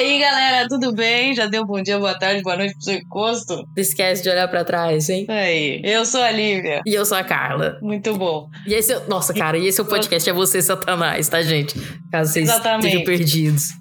E aí, galera, tudo bem? Já deu bom dia, boa tarde, boa noite pro seu encosto? Esquece de olhar pra trás, hein? Aí. Eu sou a Lívia. E eu sou a Carla. Muito bom. E esse é... Nossa, cara, e esse é o podcast É Você, Satanás, tá, gente? Caso vocês Exatamente. estejam perdidos.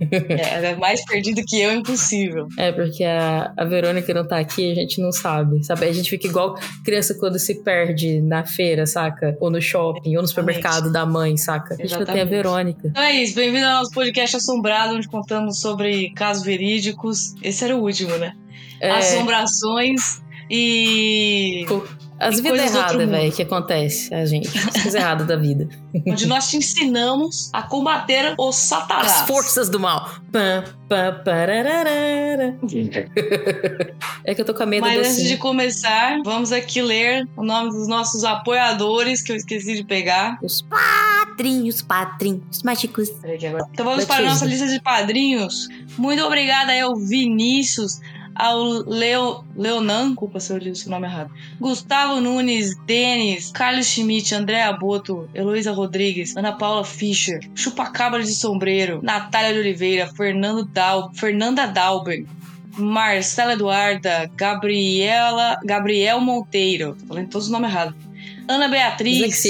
É, é mais perdido que eu, impossível. É, porque a, a Verônica não tá aqui, a gente não sabe, sabe? A gente fica igual criança quando se perde na feira, saca? Ou no shopping, ou no supermercado da mãe, saca? A gente não tem a. Verônica. Então é isso, bem-vindo ao nosso podcast Assombrado, onde contamos sobre casos verídicos. Esse era o último, né? É, Assombrações e. as vidas erradas, velho, que acontece a gente. As coisas erradas da vida. onde nós te ensinamos a combater o Satanás. As forças do mal. Pam, pam, parararara. É que eu tô com a medo Mas antes de começar, vamos aqui ler o nome dos nossos apoiadores, que eu esqueci de pegar. Os padrinhos, padrinhos mágicos. Então vamos Letícia. para a nossa lista de padrinhos. Muito obrigada aí ao Vinícius, ao Leo, Leonan, culpa se eu li o seu nome errado. Gustavo Nunes, Denis, Carlos Schmidt, Andréa Boto, Heloísa Rodrigues, Ana Paula Fischer, Chupacabra de Sombreiro, Natália de Oliveira, Fernando Dal, Fernanda Dalber. Marcela Eduarda, Gabriela, Gabriel Monteiro, tô falando todos os nomes errados. Ana Beatriz,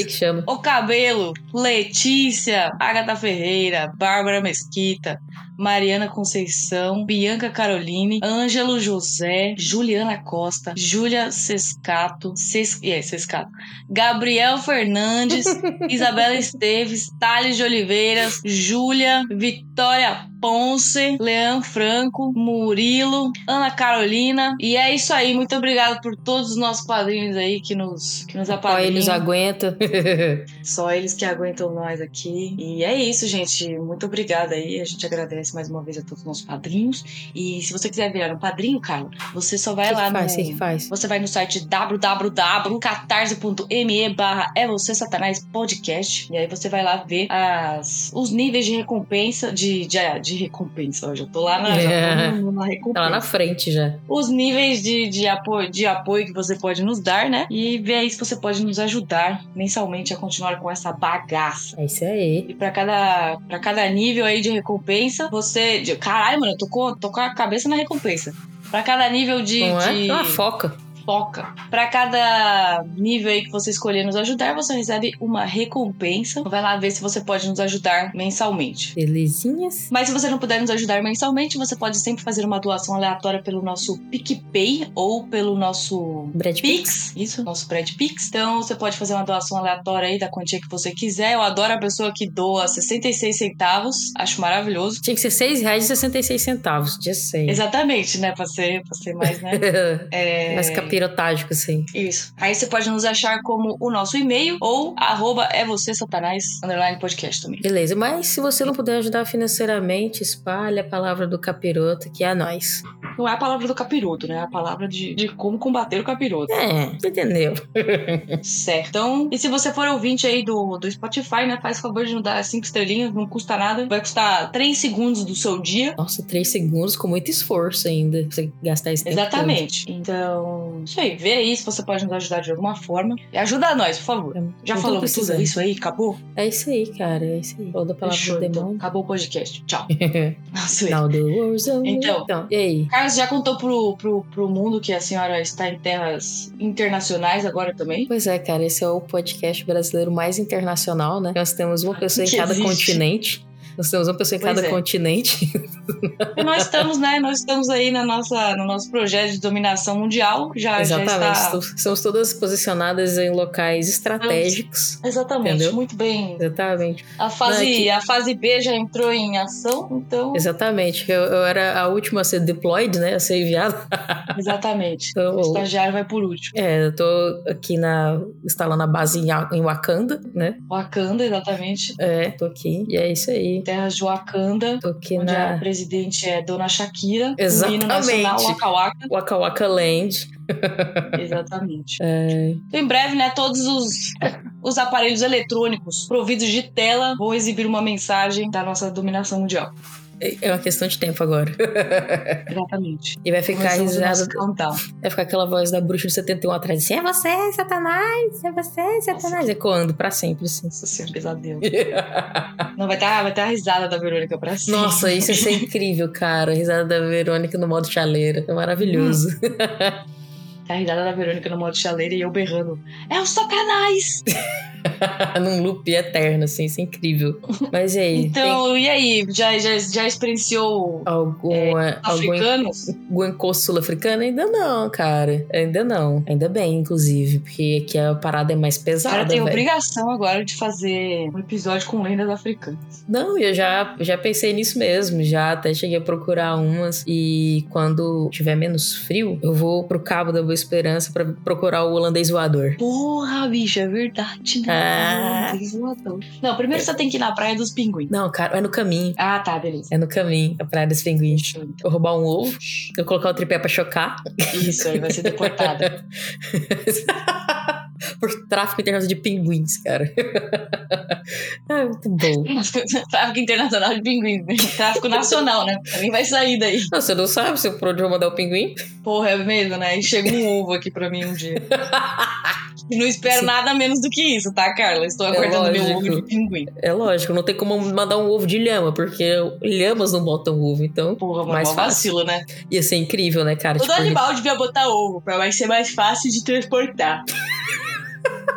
o Cabelo, Letícia, Agatha Ferreira, Bárbara Mesquita, Mariana Conceição, Bianca Caroline, Ângelo José, Juliana Costa, Júlia Sescato, Ses, é, Sescato, Gabriel Fernandes, Isabela Esteves, Thales de Oliveiras, Júlia, Vitória Ponce, Leão Franco, Murilo, Ana Carolina. E é isso aí. Muito obrigada por todos os nossos padrinhos aí que nos, que nos Só apadrinham. eles aguentam. Só eles que aguentam nós aqui. E é isso, gente. Muito obrigada aí. A gente agradece mais uma vez a todos os nossos padrinhos. E se você quiser virar um padrinho, Carlos, você só vai que lá que faz? No. que faz? Você vai no site www.catarse.me barra é você satanás podcast e aí você vai lá ver as, os níveis de recompensa de, de, de recompensa, ó, já tô lá na, já É. tô na recompensa Tá lá na frente já. os níveis de, de, apoio, de apoio que você pode nos dar, né? E ver aí se você pode nos ajudar mensalmente a continuar com essa bagaça. É isso aí. E pra cada, pra cada nível aí de recompensa, você. Caralho, mano, eu tô com, tô com a cabeça na recompensa. Pra cada nível de. Não é? de É uma foca. Foca. Pra cada nível aí que você escolher nos ajudar, você recebe uma recompensa. Vai lá ver se você pode nos ajudar mensalmente. Belezinhas. Mas se você não puder nos ajudar mensalmente, você pode sempre fazer uma doação aleatória pelo nosso PicPay ou pelo nosso Brad. Pix. Isso, nosso Brad Pix. Então você pode fazer uma doação aleatória aí da quantia que você quiser. Eu adoro a pessoa que doa 66 centavos. Acho maravilhoso. Tinha que ser R$ 6,66. Já sei. Exatamente, né? Pra ser, pra ser mais, né? É... Mais capirotágico, assim. Isso. Aí você pode nos achar como o nosso e-mail ou arroba é você satanás underline podcast também. Beleza, mas se você não puder ajudar financeiramente, espalhe a palavra do capiroto, que é a nós. Não é a palavra do capiroto, né? É a palavra de, de como combater o capiroto. É, entendeu? Certo. Então, e se você for ouvinte aí do, do Spotify, né? Faz favor de nos dar cinco estrelinhas, não custa nada. Vai custar três segundos do seu dia. Nossa, três segundos com muito esforço ainda. pra Você gastar esse tempo Exatamente. Então, isso aí. Vê aí se você pode nos ajudar de alguma forma. E ajuda nós, por favor. Já Eu tô falamos tudo precisando. isso aí? Acabou? É isso aí, cara. É isso aí. Falou da palavra Fechou, do então. demônio. Acabou o podcast. Tchau. Nossa, Now the war's over. Então. e aí? Carlos já contou pro, pro, pro mundo que a senhora está em terras internacionais agora também. Pois é, cara, esse é o podcast brasileiro mais internacional, né? Nós temos uma pessoa em Que cada existe. continente. Nós temos uma pessoa em cada é. continente. E nós estamos, né? Nós estamos aí na nossa, no nosso projeto de dominação mundial. Já, já Exatamente. está. Estamos- Somos todas posicionadas em locais estratégicos. Exatamente, Entendeu? muito bem. Exatamente. A fase, Não, é a fase B já entrou em ação, então. Exatamente. Eu, eu era a última a ser deployed, né? A ser enviada. Exatamente. Então, O estagiário vai por último. é, eu tô aqui na. instalando a base em, em Wakanda, né? Wakanda, exatamente. É, tô aqui. E é isso aí. Terras de Wakanda, aqui onde a na presidente é Dona Shakira. O Exatamente. nacional Waka Waka. Waka Waka Land. Exatamente. É, Então, em breve, né, todos os, os aparelhos eletrônicos providos de tela vão exibir uma mensagem da nossa dominação mundial. É é uma questão de tempo agora. Exatamente. E vai ficar risada. Vai ficar aquela voz da bruxa de 71 atrás. Assim, é você, Satanás! É você, Satanás! Ecoando pra sempre, assim. Nossa senhora, pesadelo. Não, vai ter, vai ter a risada da Verônica pra cima. Nossa, isso ia ser incrível, cara. A risada da Verônica no modo chaleira. É maravilhoso. A risada da Verônica no modo chaleira e eu berrando. É o Satanás! Num loop eterno, assim, isso é incrível. Mas e aí? Então, e aí? Já, já, já experienciou tem alguma, algum, africanos? algum encosto sul-africano? Ainda não, cara. Ainda não. Ainda bem, inclusive. Porque aqui a parada é mais O cara pesada, tem velho. obrigação agora de fazer um episódio com lendas africanas. Não, eu já, já pensei nisso mesmo. Já até cheguei a procurar umas. E quando tiver menos frio, eu vou pro Cabo da Boa Esperança pra procurar o holandês voador. Porra, bicho, é verdade, né? Ah. Não, primeiro você tem que ir na Praia dos Pinguins. Não, cara, é no caminho. Ah, tá, beleza. É no caminho, a Praia dos Pinguins. Então. Eu roubar um ovo, eu colocar o tripé pra chocar. Isso, aí vai ser deportada. Por tráfico internacional de pinguins, cara. é muito bom. Tráfico internacional de pinguins. né? Tráfico nacional, né? Também vai sair daí. Não, você não sabe se por onde eu vou mandar o pinguim? Porra, é mesmo, né? E chega um ovo aqui pra mim um dia. E não espero Sim. nada menos do que isso, tá, Carla? Estou É aguardando meu ovo de pinguim. É lógico, não tem como mandar um ovo de lhama, porque lhamas não botam ovo, então Porra, mano, Mais fácil. vacilo, né? ia ser incrível, né, cara? Todo Tipo, animal devia botar ovo, pra vai ser mais fácil de transportar.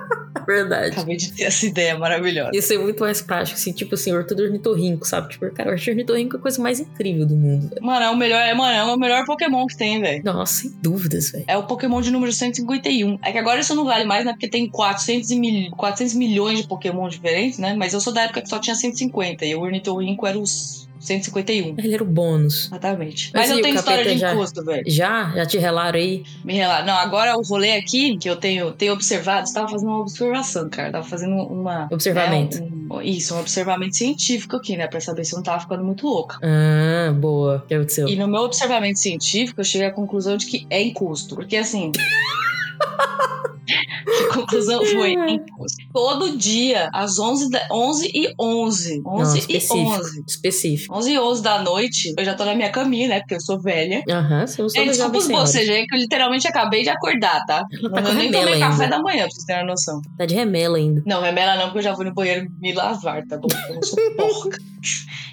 verdade. Acabei de ter essa ideia maravilhosa. Ia ser muito mais prático, assim, tipo assim, ornitorrinco, sabe? Tipo, cara, o ornitorrinco é a coisa mais incrível do mundo, velho. Mano, é o melhor, é, mano, é o melhor Pokémon que tem, velho. Nossa, sem dúvidas, velho. É o Pokémon de número 151. É que agora isso não vale mais, né? Porque tem 400, e mil... 400 milhões de Pokémon diferentes, né? Mas eu sou da época que só tinha 150 e o Ornitorrinco era os 151. Ele era o bônus. Exatamente. Mas Mas, eu tenho história de já? velho. Já? Já te relaram aí? Me relata. Não, agora o rolê aqui que eu tenho, tenho observado, você tava fazendo uma observação, cara. Tava fazendo uma. Observamento. né, um- isso, um observamento científico aqui, né? Pra saber se eu não tava ficando muito louca. Ah, boa. O que aconteceu? E no meu observamento científico, eu cheguei à conclusão de que é encosto. Porque assim. a conclusão foi. Todo dia, às 11, da, 11 e 11. 11 Não, e específico. 11. Específico. 11 e 11 da noite, eu já tô na minha caminha, né? Porque eu sou velha. Aham, você não É, sabe desculpa os aí, que eu literalmente acabei de acordar, tá? Ela tá eu nem tomei café ainda. da manhã, pra vocês terem uma noção. Tá de remela ainda. Não, remela não, porque eu já vou no banheiro me lavar, tá bom? Eu não sou porca.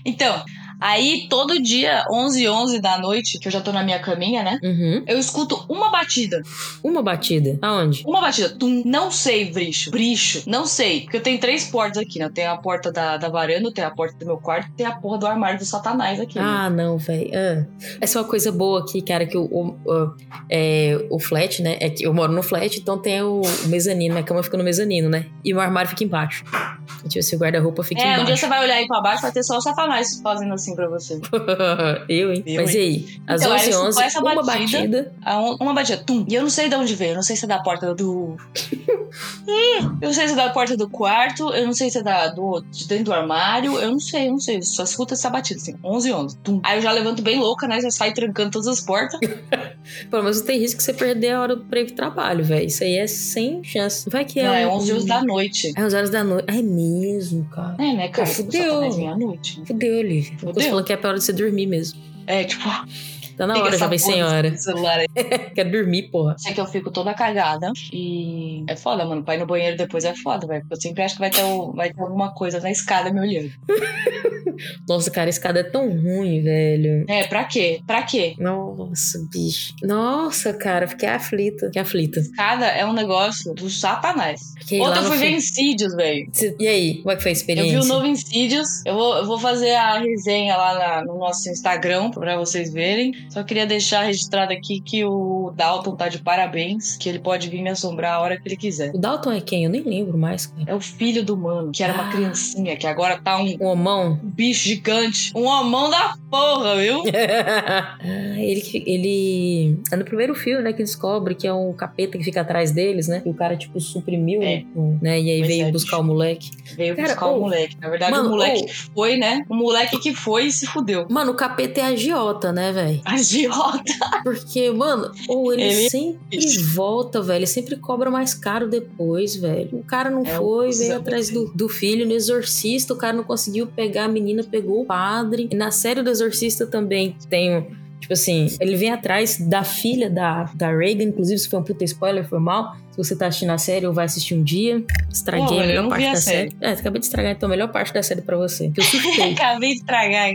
Então, aí todo dia, 11 e 11 da noite, que eu já tô na minha caminha, né? Uhum. Eu escuto uma batida. Uma batida. Aonde? Uma batida. Tum. Não sei, bricho. Bricho. Não sei. Porque eu tenho três portas aqui, né? Eu tenho a porta da, da varanda, eu tenho a porta do meu quarto, tem a porra do armário do satanás aqui. né? Ah, não, velho. Ah. Essa é uma coisa boa aqui, cara, que o, o, o- é, o flat, né? É que eu moro no flat, então tem o, o mezanino. Minha cama fica no mezanino, né? E o armário fica embaixo. Tipo, se o guarda-roupa fica É, um dia embaixo. você vai olhar aí pra baixo, vai ter só o satanás fazendo assim pra você. eu, hein? Eu, Mas e aí? Às Então, aí 11 eu h escuto essa uma batida. batida. Uma batida, tum. E eu não sei de onde veio. Eu não sei se é da porta do. Hum, eu não sei se é da porta do quarto. Eu não sei se é da, do, de dentro do armário. Eu não sei, eu não sei. Eu só escuto essa batida, assim. 11 11 tum. Aí eu já levanto bem louca, né? Já saio trancando todas as portas. Pelo menos não tem risco de você perder a hora ir pro trabalho, velho. Isso aí é sem chance. Vai que é. não, é um- 11 11 da noite. É 11 horas da noite. É mesmo, cara. É, né, cara? Pô, fudeu. tá meia-noite. né? Fudeu, Olivia. Eu Fudeu. falando que é pra hora de você dormir mesmo. É, tipo, Tá na hora, já vem sem hora. Quero dormir, porra. Sei que eu fico toda cagada. E é foda, mano. Pra ir no banheiro depois é foda, velho. Porque eu sempre acho que vai ter, o- vai ter alguma coisa na escada me olhando. Nossa, cara, a escada é tão ruim, velho. É, pra quê? Pra quê? Nossa, bicho. Nossa, cara, fiquei aflita. Fiquei aflita. Escada é um negócio do satanás. Fiquei Ontem eu fui ver. Insidious, velho. E aí, como é que foi a Eu experiência? vi o novo Insidious. Eu vou, eu vou fazer a resenha lá na- no nosso Instagram pra vocês verem. Só queria deixar registrado aqui que o Dalton tá de parabéns. Que ele pode vir me assombrar a hora que ele quiser. O Dalton é quem? Eu nem lembro mais, cara. É o filho do mano, que era uma Ah. criancinha, que agora tá um O homão? Bicho gigante. Um homão da porra, viu? ele, ele. É no primeiro filme, né? Que descobre que é um capeta que fica atrás deles, né? E o cara, tipo, suprimiu, É. né? E aí Pois veio é, buscar o moleque. Veio Cara, buscar o moleque. Na verdade, mano, o moleque que foi, né? O moleque que foi e se fudeu. Mano, o capeta é agiota, né, velho? Agiota. Porque, mano, ou ele, Ele- sempre volta, velho. Ele sempre cobra mais caro depois, velho. O cara não É foi, veio atrás do, do filho no exorcista. O cara não conseguiu pegar a menina menina pegou o padre. E na série do Exorcista também tem. Tipo assim, ele vem atrás da filha da, da Reagan, inclusive se foi um puta spoiler, foi mal. Se você tá assistindo a série ou vai assistir um dia, estraguei Pô, a melhor não parte a da série. série. É, acabei de estragar então a melhor parte da série pra você. Eu surtei. Acabei de estragar.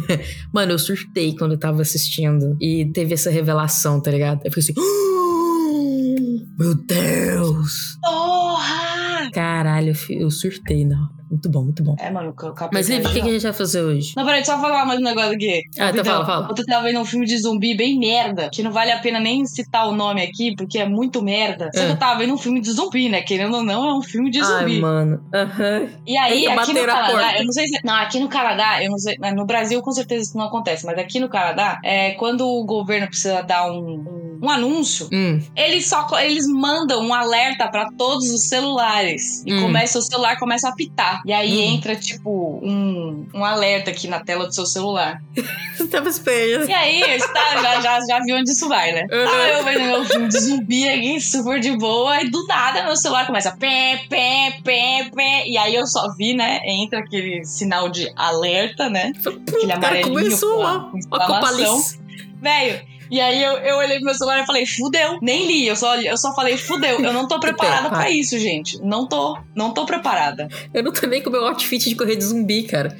Mano, eu surtei quando eu tava assistindo e teve essa revelação, tá ligado? Eu fiquei assim. Meu Deus! Porra! Caralho, eu surtei, não. Muito bom, muito bom. É, mano, o capeta Mas e aí, o que, que a gente vai fazer hoje? Não, peraí, só falar mais um negócio aqui. Ah, então fala, fala. Ontem eu tava vendo um filme de zumbi bem merda, que não vale a pena nem citar o nome aqui, porque é muito merda. Só É. que eu tava vendo um filme de zumbi, né? Querendo ou não, é um filme de Ai, zumbi. mano. Aham. E aí, aqui no Canadá, porta. eu não sei se. Não, aqui no Canadá, eu não sei. No Brasil, com certeza isso não acontece, mas aqui no Canadá, é, quando o governo precisa dar um, um, um anúncio, Hum. eles só eles mandam um alerta pra todos os celulares. E Hum. começa, o celular começa a apitar. E aí Hum. entra, tipo, um, um alerta aqui na tela do seu celular. Você tava esperando. E aí, tá, já, já, já viu onde isso vai, né? Uhum. Tava eu vendo meu filme de zumbi aqui, super de boa, e do nada meu celular começa pé, pé, pé, pé. E aí eu só vi, né? Entra aquele sinal de alerta, né? Aquele cara amarelinho começou com a- lá. com a copalice. Velho, e aí eu, eu olhei pro meu celular e falei, fudeu. Nem li, eu só, eu só falei, fudeu. Eu não tô preparada pra isso, gente. Não tô, não tô preparada. Eu não tô nem com o meu outfit de correr de zumbi, cara.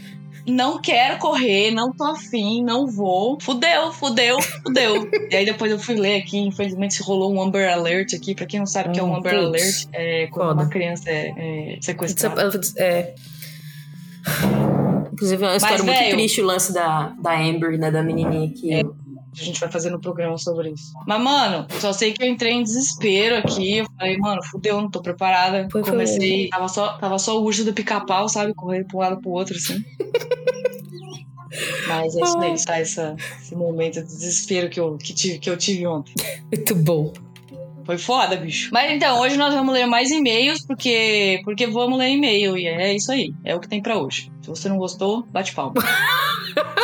Não quero correr, não tô afim, não vou. Fudeu, fudeu, fudeu. e aí depois eu fui ler aqui, infelizmente rolou um Amber Alert aqui. Pra quem não sabe o que é um Hum, Amber putz. Alert, é quando Foda. uma criança é, é sequestrada. É. Inclusive, é uma história muito velho- triste o lance da, da Amber, né? Da menininha que. É. A gente vai fazer no programa sobre isso. Mas, mano, só sei que eu entrei em desespero aqui. Eu falei, mano, fudeu, não tô preparada. Foi, foi. Comecei, tava só, tava só o urso do pica-pau, sabe? Correndo pra um lado pro outro, assim. Mas é isso aí, tá? Essa, esse momento de desespero que eu, que, tive, que eu tive ontem. Muito bom. Foi foda, bicho. Mas então, hoje nós vamos ler mais e-mails, porque, porque vamos ler e-mail. E é isso aí. É o que tem pra hoje. Se você não gostou, bate palma.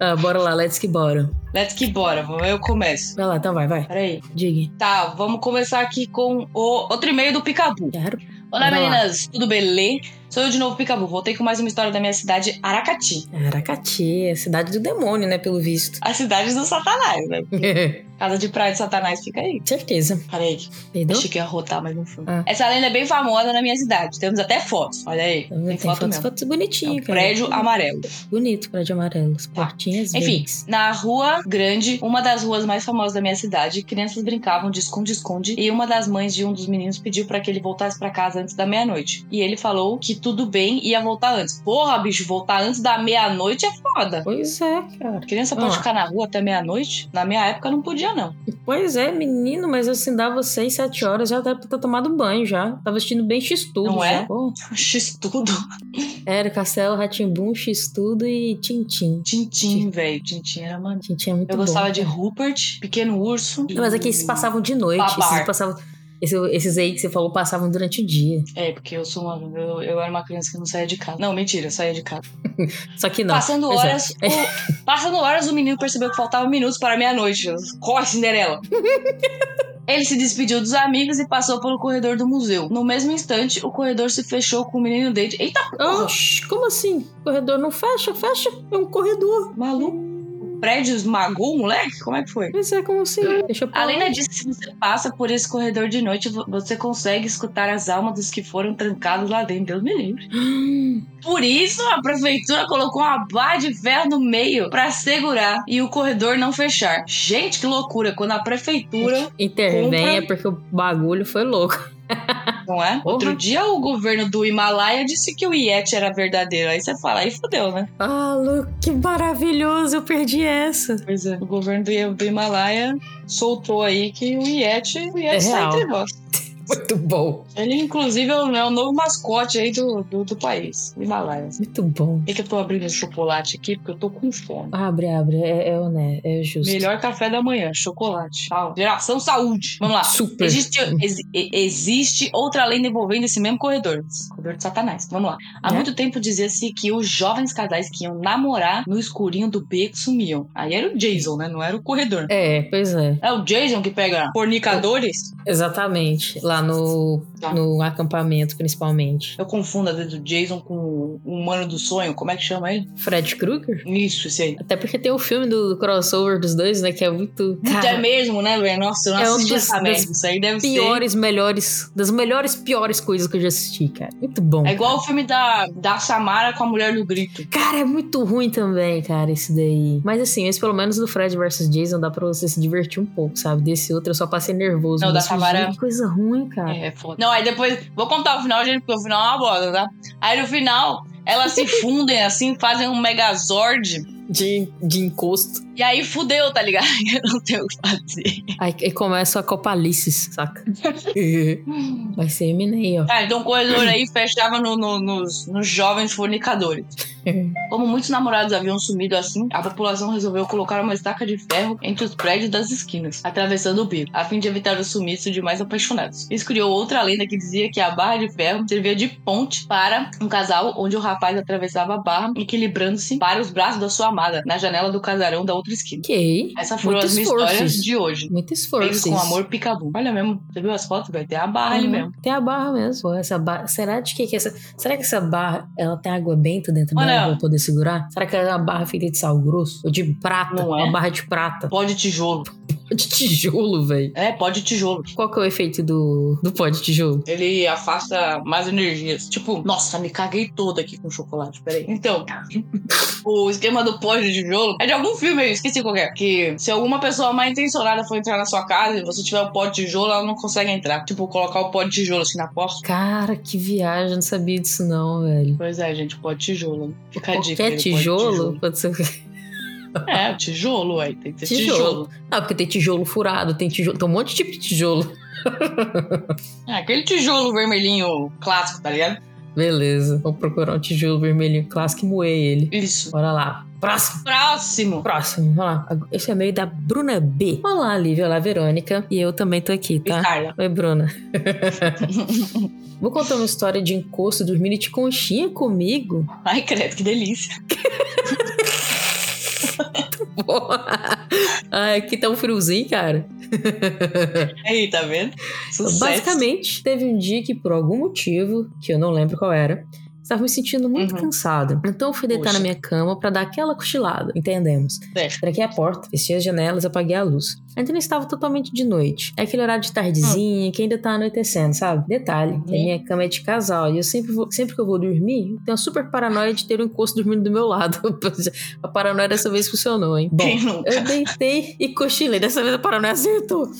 Ah, bora lá, let's que bora. Let's que bora. Eu começo. Vai lá, então vai, vai. Peraí. Diga. Tá, vamos começar aqui com o outro e-mail do Picabu. Quero. Olá, Vai lá. meninas. Tudo belê? Sou eu de novo, Picabu. Voltei com mais uma história da minha cidade, Aracati. Aracati, é cidade do demônio, né? Pelo visto. A cidade do Satanás, né? Casa de praia de Satanás fica aí. Certeza. Peraí, Entendeu? achei que ia rotar, mas não foi. Ah. Essa lenda é bem famosa na minha cidade. Temos até fotos. Olha aí. Tem, Tem, foto fotos, mesmo. fotos É um bonitinhas, cara. prédio amarelo. Bonito, prédio amarelo. As portinhas Enfim, verdes. na rua grande, uma das ruas mais famosas da minha cidade, crianças brincavam de esconde-esconde e uma das mães de um dos meninos pediu pra que ele voltasse pra casa antes da meia-noite. E ele falou que tudo bem ia voltar antes. Porra, bicho, voltar antes da meia-noite é foda. Pois é, cara. Criança pode lá. ficar na rua até meia-noite? Na minha época não podia, não. Pois é, menino, mas assim, dava 6, 7 horas, já deve ter tomado banho já. Tava assistindo bem X-Tudo Não já. é? Pô, X tudo. era Castelo, Ratimbum, X-Tudo e Tintim. Tintim, velho. Tintim era mano. Tintim é muito Eu bom. gostava de cara. Rupert, Pequeno Urso. Não, mas aqui esses e- passavam de noite. Babar. Esses passavam... esse- esses aí que você falou passavam durante o dia. É, porque eu sou uma. Eu, eu era uma criança que não saía de casa. Não, mentira, eu saía de casa. Só que não. Passando Pois é. horas, o, passando horas, o menino percebeu que faltavam minutos para meia-noite. Corre, Cinderela! Ele se despediu dos amigos e passou pelo corredor do museu. No mesmo instante, o corredor se fechou com o menino dentro. Eita porra! Oxi, como assim? O corredor não fecha? Fecha. É um corredor. Maluco! Prédio esmagou o moleque? Como é que foi? Pois é, como assim? Deixa eu A lenda diz que se você passa por esse corredor de noite, vo- você consegue escutar as almas dos que foram trancados lá dentro. Deus me livre. Por isso, a prefeitura colocou uma barra de ferro no meio pra segurar e o corredor não fechar. Gente, que loucura! Quando a prefeitura, Intervém é Compra. porque o bagulho foi louco. Não é? Porra. Outro dia o governo do Himalaia disse que o Yeti era verdadeiro. Aí você fala, aí fodeu, né? Ah, Lu, que maravilhoso, eu perdi essa. Pois é. O governo do, do Himalaia soltou aí que o Yeti, o Yeti É está real. entre nós. Muito bom. Ele, inclusive, é o, é novo mascote aí do, do, do país, Himalaia. Muito bom. Por que, eu tô abrindo esse chocolate aqui? Porque eu tô com fome. Abre, abre, é, é honesto, é justo. Melhor café da manhã, chocolate. Tchau. Geração saúde. Vamos lá. Super. Existe, exi- e- existe outra lenda envolvendo esse mesmo corredor. Corredor de Satanás. Vamos lá. Há Né? muito tempo dizia-se que os jovens casais que iam namorar no escurinho do beco sumiam. Aí era o Jason, né? Não era o corredor. É, pois é. É o Jason que pega fornicadores? Exatamente. Lá lá no, Tá. no acampamento, principalmente. Eu confundo às vezes o Jason com o humano do sonho. Como é que chama ele? Fred Krueger? Isso, esse aí. Até porque tem o filme do, do crossover dos dois, né? Que é muito. É Cara, mesmo, né, velho? Nossa, eu não É um assisti dos- essa merda. Isso aí deve piores, melhores. Das melhores, piores coisas que eu já assisti, cara. Muito bom. ser. É igual o filme da, da Samara com a mulher do grito. Cara, é muito ruim também, cara, esse daí. Mas assim, esse pelo menos do Fred vs Jason dá pra você se divertir um pouco, sabe? Desse outro eu só passei nervoso. Não, da Samara- coisa ruim, cara. É, foda. Não, aí depois. Vou contar o final, gente, porque o final é uma bosta, tá? Aí no final, elas se fundem assim, fazem um megazord. De, de encosto. E aí fudeu, tá ligado? Eu não tenho o que fazer. Aí, aí começa a copalices, saca? Vai ser Eminei, ó. Ah, então o corredor aí fechava no- no- nos, nos jovens fornicadores. Como muitos namorados haviam sumido assim, a população resolveu colocar uma estaca de ferro entre os prédios das esquinas, atravessando o beco, a fim de evitar o sumiço de mais apaixonados. Isso criou outra lenda que dizia que a barra de ferro servia de ponte para um casal onde o rapaz atravessava a barra, equilibrando-se para os braços da sua amada, na janela do casarão da outra esquina. Ok. Essas foram Muito as minhas histórias de hoje. Muito esforço. com isso. amor picabum. Olha mesmo, você viu as fotos, velho? Tem a barra ali mesmo. Tem a barra mesmo. Pô, essa barra. Será de que, que essa. Será que essa barra ela tem água benta dentro dela pra poder segurar? Será que é uma barra feita de sal grosso? Ou de prata? Não é. Uma barra de prata. Pó de tijolo. De tijolo, velho. É, pó de tijolo. Qual que é o efeito do, do pó de tijolo? Ele afasta mais energias. Tipo, nossa, me caguei toda aqui com chocolate. Peraí. Então, o esquema do pó de tijolo é de algum filme aí, esqueci qual que é. Que se alguma pessoa mal intencionada for entrar na sua casa e você tiver o pó de tijolo, ela não consegue entrar. Tipo, colocar o pó de tijolo assim na porta. Cara, que viagem. Não sabia disso, não, velho. Pois é, gente, pó de tijolo. Fica a dica. Qualquer de tijolo, pode ser. É, tijolo, aí. Tem que ter Tijolo. tijolo. Ah, porque tem tijolo furado, tem tijolo. Tem um monte de tipo de tijolo. É, aquele tijolo vermelhinho clássico, tá ligado? Beleza. Vamos procurar um tijolo vermelhinho clássico e moer ele. Isso. Bora lá. Próximo. Próximo. Próximo, vamos lá. Esse é meio da Bruna B. Olá, Lívia. Olá, Verônica. E eu também tô aqui, E tá? Carla. Oi, Bruna. Vou contar uma história de encosto dormindo de conchinha comigo. Ai, credo, que delícia. Ai, aqui tá um friozinho, cara. Aí, tá vendo? Sucesso. Basicamente, teve um dia que, por algum motivo, que eu não lembro qual era, estava me sentindo muito Uhum. cansada. Então eu fui deitar Poxa. na minha cama pra dar aquela cochilada, entendemos. Certo. Tranquei a porta, fechei as janelas, apaguei a luz. Ainda não estava totalmente de noite. É aquele horário de tardezinha que ainda tá anoitecendo, sabe? Detalhe, a Uhum. minha cama é de casal e eu sempre, vou, sempre que eu vou dormir, eu tenho uma super paranoia de ter um encosto dormindo do meu lado. a paranoia dessa vez funcionou, hein? Bom, eu deitei e cochilei. Dessa vez a paranoia acertou.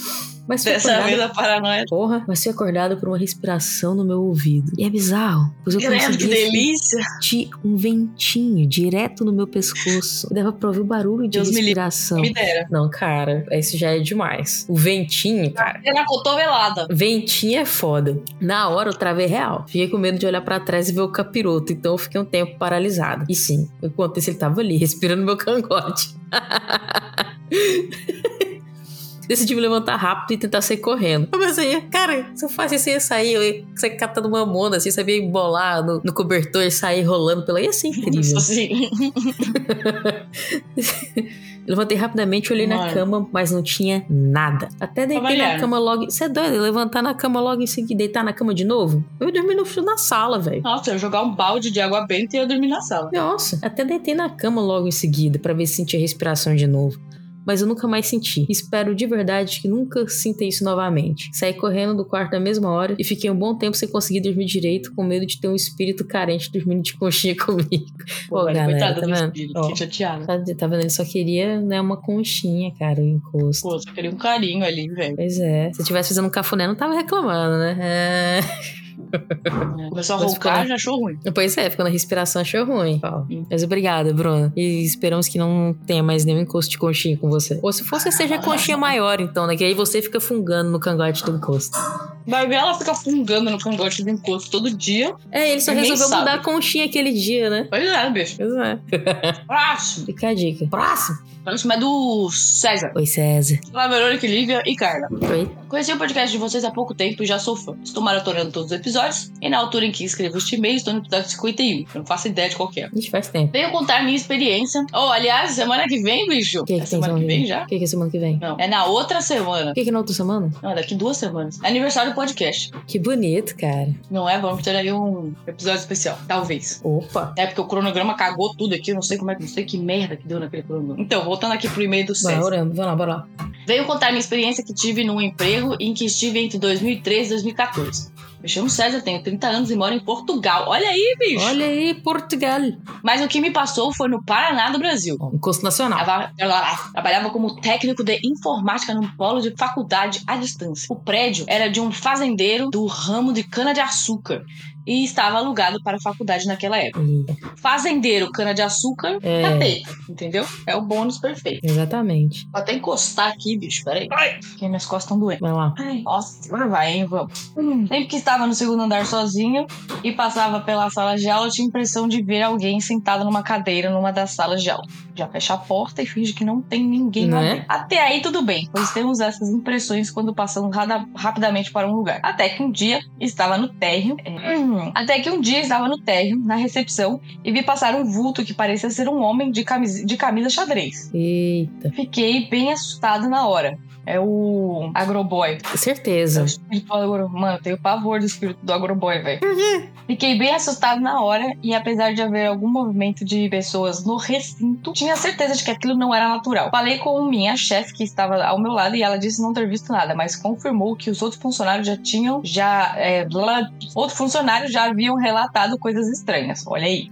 Mas Dessa acordada- vez a paranoia. Porra, mas fui acordada por uma respiração no meu ouvido. E é bizarro, pois eu Credo, que delícia. sentir um ventinho direto no meu pescoço. Dava pra ouvir o barulho de Deus me respiração. Me dera. Não, cara, isso já é demais. O ventinho, cara. É na cotovelada. Ventinho é foda. Na hora eu travei real. Fiquei com medo de olhar pra trás e ver o capiroto, então eu fiquei um tempo paralisada. E sim, enquanto isso ele tava ali, respirando meu cangote. Decidi me levantar rápido e tentar sair correndo. Eu pensei, cara, se eu faço isso, eu ia sair, eu ia sair catando uma mona, assim, sabia embolar no, no cobertor e sair rolando pela. Ia ser incrível. Isso assim. Eu levantei rapidamente, olhei na Mano. cama, mas não tinha nada. Até deitei na cama logo. Você é doido? Levantar na cama logo em seguida, deitar na cama de novo? Eu ia dormir no fio na sala, velho. Nossa, eu ia jogar um balde de água benta e ia dormir na sala. Nossa, até deitei na cama logo em seguida pra ver se sentia respiração de novo. Mas eu nunca mais senti. Espero de verdade que nunca sinta isso novamente. Saí correndo do quarto na mesma hora e fiquei um bom tempo sem conseguir dormir direito, com medo de ter um espírito carente dormindo de conchinha comigo. Pô, velho, galera, tá do vendo? espírito, fiquei chateada. Tá, tá vendo? Ele só queria, né, uma conchinha, cara, o encosto. Pô, só queria um carinho ali, velho. Pois é. Se tivesse fazendo um cafuné, não tava reclamando, né? É... Começou a roncar, ficou- já achou ruim. Pois é, ficou na respiração, achou ruim. Hum. Mas obrigada, Bruna. E esperamos que não tenha mais nenhum encosto de conchinha com você. Ou se fosse, seja a conchinha maior, então, né? Que aí você fica fungando no cangote do encosto. Vai ver ela fica fungando no cangote do encosto todo dia. É, ele só resolveu sabe. mudar a conchinha aquele dia, né? Pois é, bicho. Pois é. Próximo. Fica a dica. Próximo. Próximo é do César. Oi, César. Olá, Verônica, Lívia e Carla. Oi. Conheci o podcast de vocês há pouco tempo e já sou fã. Estou maratonando todos os episódios e na altura em que escrevo este e-mail estou no episódio 51. Eu não faço ideia de qual que é. Gente faz tempo. Venho contar minha experiência. Oh, aliás, semana que vem, bicho. O que, é que tem semana que vem já? O que, que é semana que vem? Não, é na outra semana. O que, que é na outra semana? Não, é daqui duas semanas. É aniversário do podcast. Que bonito, cara. Não é? Vamos ter aí um episódio especial, talvez. Opa. É porque o cronograma cagou tudo aqui, eu não sei como é que, não sei que merda que deu naquele cronograma. Então, voltando aqui pro e-mail do César. Bora, bora lá, bora lá. Venho contar minha experiência que tive num emprego em que estive entre 2013 e 2014. Me chamo César, tenho 30 anos e moro em Portugal. Olha aí, bicho! Olha aí, Portugal. Mas o que me passou foi no Paraná do Brasil. Encosto nacional. Trabalhava como técnico de informática num polo de faculdade à distância. O prédio era de um fazendeiro do ramo de cana-de-açúcar e estava alugado para a faculdade naquela época. Ih, Fazendeiro, cana-de-açúcar, É. capeta, entendeu? É o bônus perfeito. Exatamente. Vou até encostar aqui, bicho, peraí. Ai, porque minhas costas estão doendo. Vai lá. Ai, nossa, agora vai, hein, vamos. Hum, Sempre que estava no segundo andar sozinho e passava pela sala de aula, eu tinha a impressão de ver alguém sentado numa cadeira numa das salas de aula. Já fecha a porta e finge que não tem ninguém lá Né? dentro. Até aí tudo bem, pois temos essas impressões quando passamos rapidamente para um lugar. Até que um dia estava no térreo. é, hum, até que um dia estava no térreo, na recepção, e vi passar um vulto que parecia ser um homem de camisa, de camisa xadrez. Eita. Fiquei bem assustado na hora. É o Agroboy. É o Certeza. espírito do. Mano, eu tenho pavor do espírito do agroboy, velho. Fiquei bem assustado na hora e apesar de haver algum movimento de pessoas no recinto, tinha certeza de que aquilo não era natural. Falei com minha chefe que estava ao meu lado e ela disse não ter visto nada, mas confirmou que os outros funcionários já tinham, já, é, blá, outros funcionários já haviam relatado coisas estranhas. Olha aí.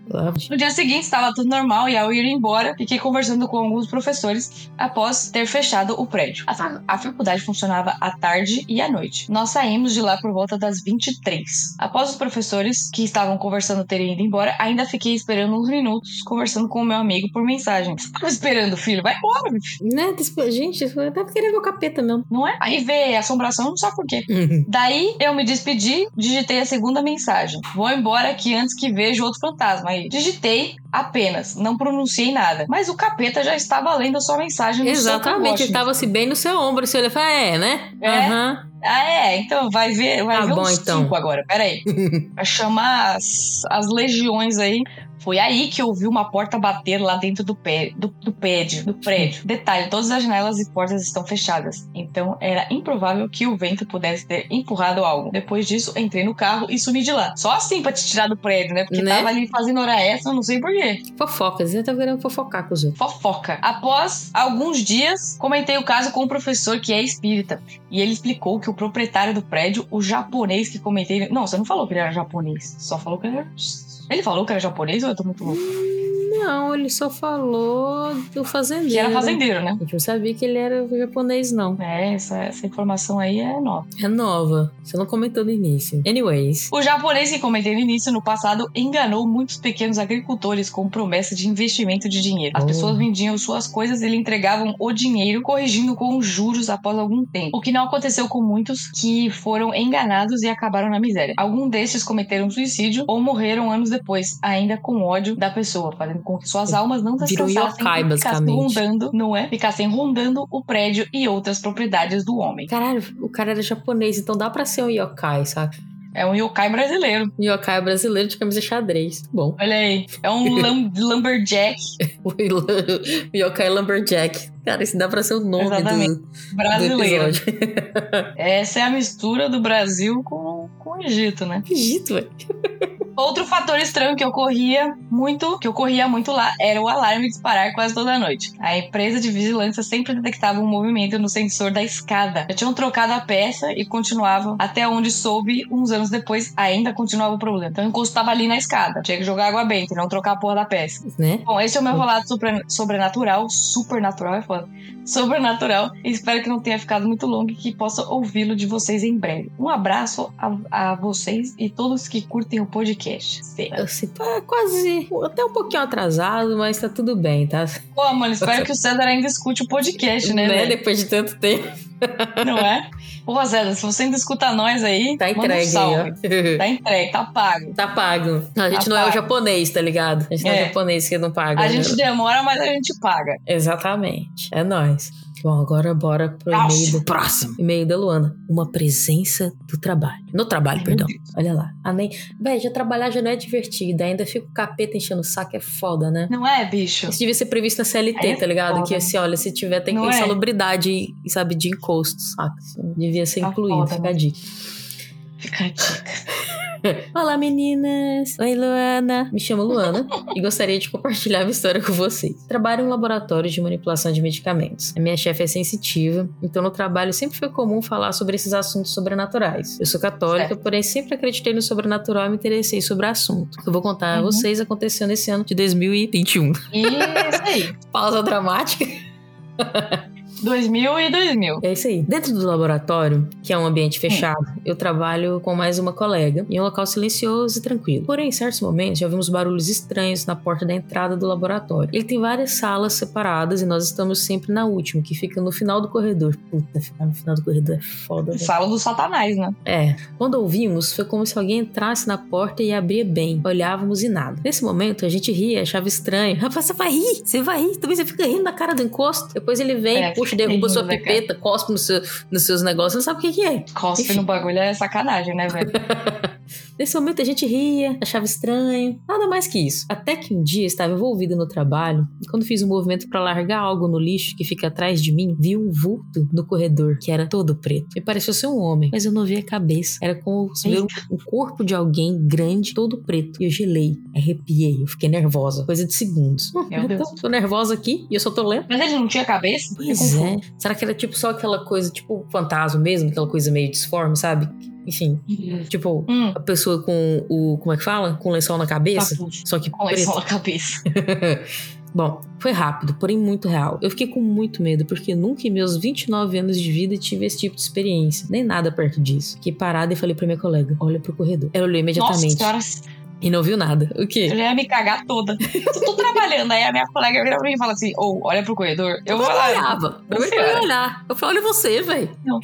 No dia seguinte estava tudo normal e ao ir embora, fiquei conversando com alguns professores após ter fechado o prédio. A, a faculdade funcionava à tarde e à noite. Nós saímos de lá por volta das 23. Após os professores que estavam conversando terem ido embora, ainda fiquei esperando uns minutos conversando com o meu amigo por mensagem. Você tava esperando, filho? Vai embora, bicho. Né? Gente, eu deve querer ver o capeta mesmo. não é? Aí vê assombração, não sabe por quê. Daí eu me despedi, digitei a segunda mensagem. Vou embora aqui antes que veja outro fantasma. Aí digitei apenas, não pronunciei nada. Mas o capeta já estava lendo a sua mensagem no Exatamente, ele seu tava assim bem no seu ombro. Você olha e fala, é, né? É. Aham. Ah, é? Então vai ver, vai Tá ver bom, uns então. cinco agora. Peraí. Vai chamar as, as legiões aí. Foi aí que eu ouvi uma porta bater lá dentro do, pé, do, do prédio, do prédio. Detalhe, todas as janelas e portas estão fechadas. Então era improvável que o vento pudesse ter empurrado algo. Depois disso, entrei no carro e sumi de lá. Só assim pra te tirar do prédio, né? Porque Né? tava ali fazendo hora extra, eu não sei porquê. Fofocas, ele tá querendo fofocar com os outros. Fofoca. Após alguns dias, comentei o caso com um professor que é espírita. E ele explicou que o proprietário do prédio, o japonês que comentei. Não, você não falou que ele era japonês. Só falou que ele era. Ele falou que era japonês ou eu tô muito louco? Não, ele só falou do fazendeiro. Que era fazendeiro, né? Eu não sabia que ele era japonês, não. É, essa, essa informação aí é nova. É nova. Você não comentou no início. Anyways. O japonês que comentei no início, no passado, enganou muitos pequenos agricultores com promessa de investimento de dinheiro. As Oh. pessoas vendiam suas coisas e lhe entregavam o dinheiro, corrigindo com os juros após algum tempo. O que não aconteceu com muitos que foram enganados e acabaram na miséria. Alguns desses cometeram suicídio ou morreram anos depois, ainda com ódio da pessoa, fazendo com que suas almas não descansassem yokai, e ficassem rondando, não é? Ficassem rondando o prédio e outras propriedades do homem. Caralho, o cara era japonês, então dá pra ser um yokai, sabe? É um yokai brasileiro. Yokai brasileiro de camisa xadrez. Bom. Olha aí. É um lam- lumberjack yokai lumberjack. Cara, isso dá pra ser o nome do, Exatamente. do brasileiro. episódio. Essa é a mistura do Brasil com, com o Egito, né? Egito, velho. Outro fator estranho que ocorria muito, que ocorria muito lá, era o alarme disparar quase toda noite. A empresa de vigilância sempre detectava um movimento no sensor da escada. Já tinham trocado a peça e continuavam até onde soube uns anos depois, ainda continuava o problema. Então encostava ali na escada. Tinha que jogar água benta e não trocar a porra da peça. Né? Bom, esse é o meu relato sobre, sobrenatural, supernatural, é foda. Sobrenatural. Espero que não tenha ficado muito longo e que possa ouvi-lo de vocês em breve. Um abraço a, a vocês e todos que curtem o podcast. Certo. Assim, tá quase. Até um pouquinho atrasado, mas tá tudo bem, tá? Pô, mano, espero que o César ainda escute o podcast, né? velho? Depois de tanto tempo. Não é? Pô, César, se você ainda escuta nós aí, Tá um entregue ó. Tá entregue, tá pago. Tá pago. A gente Tá não é o pago. japonês, tá ligado? A gente não é É. o japonês que não paga. A né? gente demora, mas a gente paga. Exatamente. É nóis. Bom, agora bora pro e-mail do próximo. E-mail da Luana. Uma presença do trabalho. No trabalho, Ai, perdão. Olha lá. Ah, nem... Véi, já trabalhar já não é divertido. Ainda fica o capeta enchendo o saco, é foda, né? Não é, bicho? Isso devia ser previsto na CLT, É tá ligado? foda. Que assim, olha, se tiver, tem Não é? insalubridade, sabe, de encosto, saca? Isso devia ser Tá incluído, foda, fica a dica. Fica a dica. Olá meninas! Oi Luana! Me chamo Luana e gostaria de compartilhar minha história com vocês. Trabalho em um laboratório de manipulação de medicamentos. A minha chefe é sensitiva, então no trabalho sempre foi comum falar sobre esses assuntos sobrenaturais. Eu sou católica, certo. porém sempre acreditei no sobrenatural e me interessei sobre o assunto. Eu vou contar uhum. a vocês aconteceu nesse ano de 2021. Isso aí! Pausa dramática. 2000 e 2000. É isso aí. Dentro do laboratório, que é um ambiente fechado, hum. eu trabalho com mais uma colega em um local silencioso e tranquilo. Porém, em certos momentos, já ouvimos barulhos estranhos na porta da entrada do laboratório. Ele tem várias salas separadas e nós estamos sempre na última, que fica no final do corredor. Puta, ficar no final do corredor é foda. Né? Sala do satanás, né? É. Quando ouvimos, foi como se alguém entrasse na porta e abria bem. Olhávamos e nada. Nesse momento, a gente ria, achava estranho. Rapaz, você vai rir, você vai rir. Também você fica rindo na cara do encosto. Depois ele vem, é. puxa derruba sua né, pipeta, cospe no seu, nos seus negócios, não sabe o que, que é. Cospe Enfim. no bagulho é sacanagem, né, velho? Nesse momento a gente ria, achava estranho, nada mais que isso. Até que um dia estava envolvida no trabalho e quando fiz um movimento para largar algo no lixo que fica atrás de mim, vi um vulto no corredor que era todo preto. Me pareceu ser um homem, mas eu não vi a cabeça. Era como se ver um corpo de alguém grande, todo preto. E eu gelei, arrepiei, eu fiquei nervosa, coisa de segundos. Meu então, Deus. tô nervosa aqui e eu só tô lendo. Mas ele não tinha cabeça? Pois é. Será que era tipo só aquela coisa, tipo fantasma mesmo, aquela coisa meio disforme, sabe? Enfim, uhum. tipo, hum. a pessoa com o. Como é que fala? Com lençol na cabeça. só que. Com lençol na cabeça. Bom, foi rápido, porém muito real. Eu fiquei com muito medo, porque nunca em meus 29 anos de vida tive esse tipo de experiência. Nem nada perto disso. Fiquei parada e falei pra minha colega: olha pro corredor. Ela olhou imediatamente. Nossa, e não viu nada. O quê? Eu ia me cagar toda. eu tô trabalhando, aí a minha colega vira pra mim e fala assim: ou oh, olha pro corredor. Eu, eu vou. Eu ia olhar. Eu falei: olha você, velho. Não.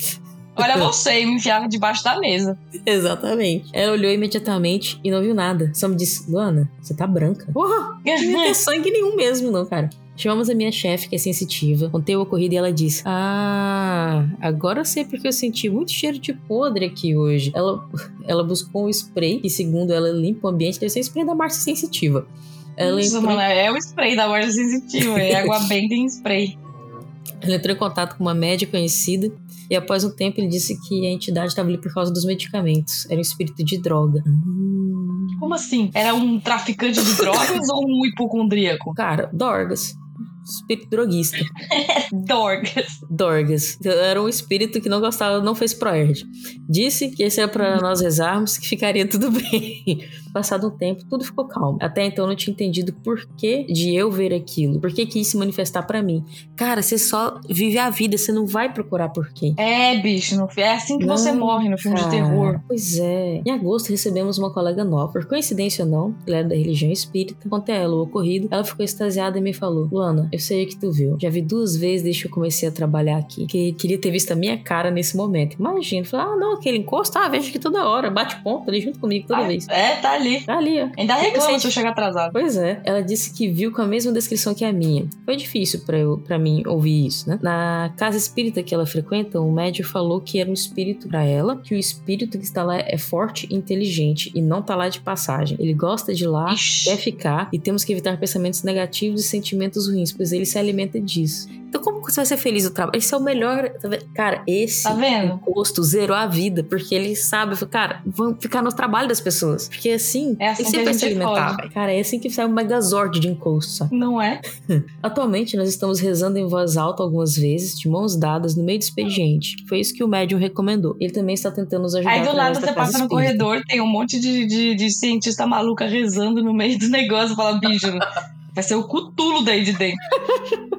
Olha você, e me enfiava debaixo da mesa. Exatamente. Ela olhou imediatamente e não viu nada. Só me disse, Luana, você tá branca. Porra, não tem sangue nenhum mesmo, não, cara. Chamamos a minha chefe, que é sensitiva, contei o ocorrido e ela disse: Ah, agora eu sei porque eu senti muito cheiro de podre aqui hoje. Ela, ela buscou um spray, que segundo ela limpa o ambiente, deve ser o spray da Márcia Sensitiva. Ela Isso, entrou... mano, é o spray da Márcia Sensitiva, é água bem em spray. Ela entrou em contato com uma médica conhecida e após um tempo ele disse que a entidade estava ali por causa dos medicamentos. Era um espírito de droga. Como assim? Era um traficante de drogas ou um hipocondríaco? Cara, drogas espírito droguista. Dorgas. Dorgas. Era um espírito que não gostava, não fez proerd. Disse que esse era para nós rezarmos, que ficaria tudo bem. Passado um tempo, tudo ficou calmo. Até então eu não tinha entendido por que de eu ver aquilo. Por que quis se manifestar para mim. Cara, você só vive a vida, você não vai procurar por quê. É, bicho, não, é assim que não, você morre no filme cara, de terror. Pois é. Em agosto recebemos uma colega nova. Por coincidência ou não, ela era da religião espírita. Contei a ela o ocorrido. Ela ficou extasiada e me falou: Luana, eu sei que tu viu. Já vi duas vezes desde que eu comecei a trabalhar aqui. Que queria ter visto a minha cara nesse momento. Imagina. Falei, ah, não, aquele encosto, ah, vejo aqui toda hora. Bate ponto ali junto comigo toda ah, vez. É, tá ali. Tá ali, ó. Ainda reclama se eu chegar atrasado. Pois é. Ela disse que viu com a mesma descrição que a minha. Foi difícil pra, eu, pra mim ouvir isso, né? Na casa espírita que ela frequenta, o médium falou que era um espírito para ela, que o espírito que está lá é forte e inteligente e não tá lá de passagem. Ele gosta de lá, Ixi. quer ficar e temos que evitar pensamentos negativos e sentimentos ruins, ele se alimenta disso. Então, como você vai ser feliz no trabalho? Esse é o melhor. Tá cara, esse tá vendo? encosto zerou a vida, porque ele sabe, cara, vão ficar no trabalho das pessoas. Porque assim, é assim que vai se alimentar. Pode. Cara, é assim que sai um megazord de encosto, sabe? Não é? Atualmente, nós estamos rezando em voz alta algumas vezes, de mãos dadas, no meio do expediente. Foi isso que o médium recomendou. Ele também está tentando nos ajudar. Aí do lado você passa no corredor, tem um monte de, de, de cientista maluca rezando no meio do negócio, fala, bicho. Vai ser o cutulo daí de dentro.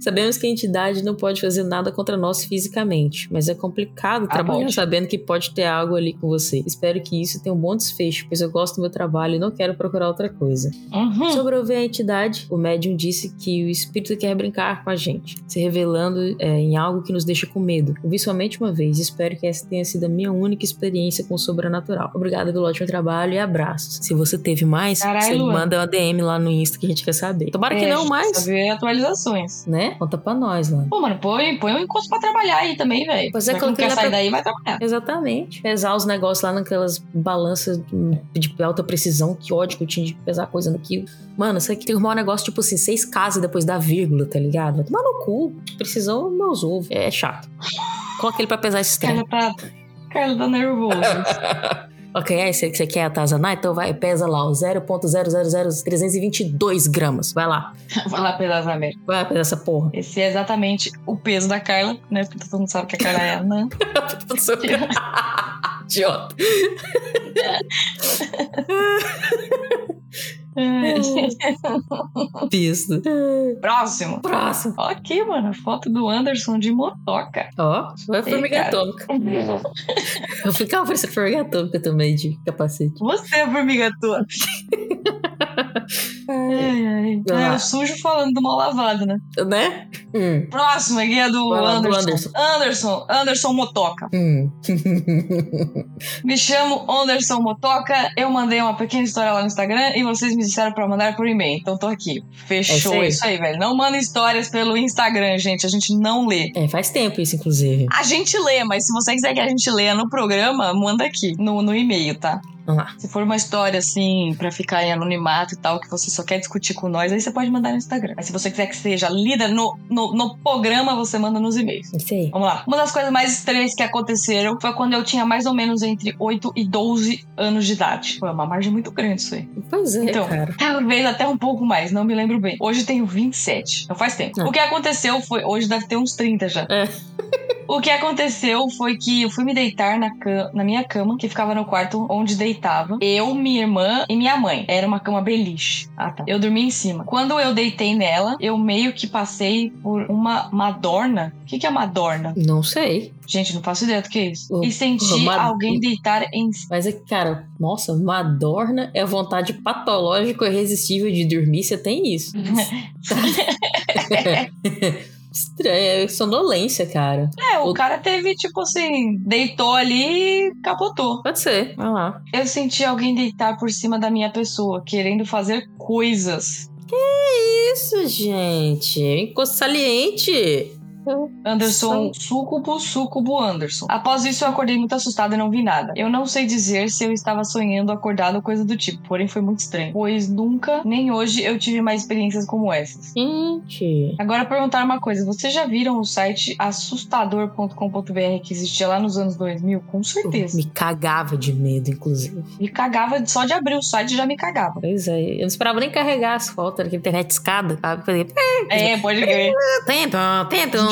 Sabemos que a entidade não pode fazer nada contra nós fisicamente, mas é complicado ah, trabalhar pode. sabendo que pode ter algo ali com você. Espero que isso tenha um bom desfecho, pois eu gosto do meu trabalho e não quero procurar outra coisa. Uhum. Sobre ouvir a entidade, o médium disse que o espírito quer brincar com a gente, se revelando é, em algo que nos deixa com medo. Eu vi somente uma vez e espero que essa tenha sido a minha única experiência com o sobrenatural. Obrigada pelo ótimo trabalho e abraços. Se você teve mais, Caralho, você manda uma DM lá no Insta que a gente quer saber. Tomara é, que não mais. Saber atualizações. Né? Conta pra nós, mano. Pô, mano, põe, põe um encosto pra trabalhar aí também, velho. Pois é, quando quer sair pra... daí, vai trabalhar. Exatamente. Pesar os negócios lá naquelas balanças de alta precisão. Que ódio que eu tinha de pesar coisa naquilo. Mano, isso aqui tem que arrumar um negócio, tipo assim, seis casas depois da vírgula, tá ligado? Vai tomar no cu. Precisão, meus ovos. É chato. Coloca ele pra pesar esse trem. Pra Carla tá nervoso. Ok, aí você, você quer atazanar? Então vai, pesa lá, ó, 0.000322 gramas. Vai lá. Vai lá pesar essa merda. Vai pesar essa porra. Esse é exatamente o peso da Carla, né? Porque todo mundo sabe que a Carla é anã. Idiota. Pisto. Próximo. Próximo. Ó aqui, mano, foto do Anderson de motoca. Ó, foi formiga cara. atômica. Eu ficava parecendo formiga atômica também, de capacete. Você é formiga tua. Ai, ai. Vai É o sujo falando do mal lavado, né? Né? Hum. Próximo aqui é do lá, do Anderson. Anderson. Anderson Motoca. Hum. Me chamo Anderson Motoca. Eu mandei uma pequena história lá no Instagram e vocês me disseram pra mandar por e-mail. Então tô aqui. Fechou É isso aí. isso aí, velho. Não manda histórias pelo Instagram, gente. A gente não lê. É, faz tempo isso, inclusive. A gente lê, mas se você quiser que a gente leia no programa, manda aqui, no, no e-mail, tá? Vamos lá. Se for uma história assim, pra ficar em anonimato e tal, que você só quer discutir com nós, aí você pode mandar no Instagram. Mas se você quiser que seja lida no, no, no programa, você manda nos e-mails. Isso aí. Vamos lá. Uma das coisas mais estranhas que aconteceram foi quando eu tinha mais ou menos entre 8 e 12 anos de idade. Foi uma margem muito grande isso aí. Pois é, Então, cara. Talvez até um pouco mais, não me lembro bem. Hoje tenho 27, não faz tempo. Ah. O que aconteceu foi. Hoje deve ter uns 30 já. É. O que aconteceu foi que eu fui me deitar na, cama, na minha cama, que ficava no quarto onde deitava. Eu, minha irmã e minha mãe. Era uma cama beliche. Ah, tá. Eu dormi em cima. Quando eu deitei nela, eu meio que passei por uma madorna. O que, que é madorna? Não sei. Gente, não faço ideia do que é isso. O- E senti uma- alguém deitar em Mas é que, cara, nossa, Madorna é a vontade patológica e irresistível de dormir, você tem isso. Estranho, é sonolência, cara. É, o O- cara teve, tipo assim, deitou ali e capotou. Pode ser, vai lá. Eu senti alguém deitar por cima da minha pessoa, querendo fazer coisas. Isso, gente. Encosto saliente. Anderson, sucubo, sucubo Anderson. Após isso, eu acordei muito assustada e não vi nada. Eu não sei dizer se eu estava sonhando, acordado ou coisa do tipo, porém foi muito estranho. Pois nunca, nem hoje, eu tive mais experiências como essas. Gente. Agora, perguntar uma coisa: vocês já viram o site assustador.com.br que existia lá nos anos 2000? Com certeza. Me cagava de medo, inclusive. Me cagava só de abrir o site já me cagava. Pois é, eu não esperava nem carregar as fotos, era que internet escada, sabe? É, pode crer. tentam, A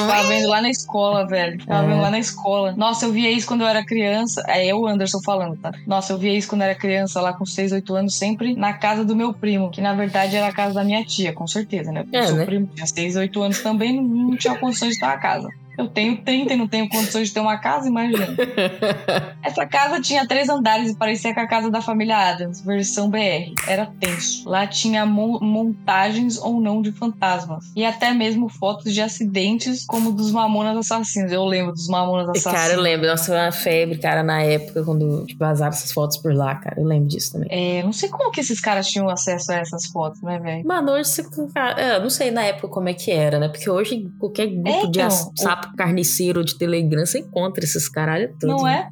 ficava vendo lá na escola, velho. Ficava É. vendo lá na escola. Nossa, eu via isso quando eu era criança. É eu, Anderson, falando, tá? Nossa, eu via isso quando eu era criança, lá com 6, 8 anos, sempre na casa do meu primo, que na verdade era a casa da minha tia, com certeza, né? Porque É, o seu né? primo tinha 6, 8 anos também, não, tinha condições de ter uma casa. Eu tenho 30 e não tenho condições de ter uma casa, imagina. Essa casa tinha três andares e parecia com a casa da família Adams, versão BR. Era tenso. Lá tinha mo- montagens ou não de fantasmas. E até mesmo fotos de acidentes, como dos Mamonas Assassinos. Eu lembro dos Mamonas Assassinos. Cara, eu lembro, nossa, foi uma febre, cara, na época, quando tipo, vazaram essas fotos por lá, cara. Eu lembro disso também. É, não sei como que esses caras tinham acesso a essas fotos, né, velho? Mano, hoje você. cara, é, eu não sei na época como é que era, né? Porque hoje qualquer grupo de então, o- sapo carniceiro de Telegram você encontra esses caralho todos. Não né?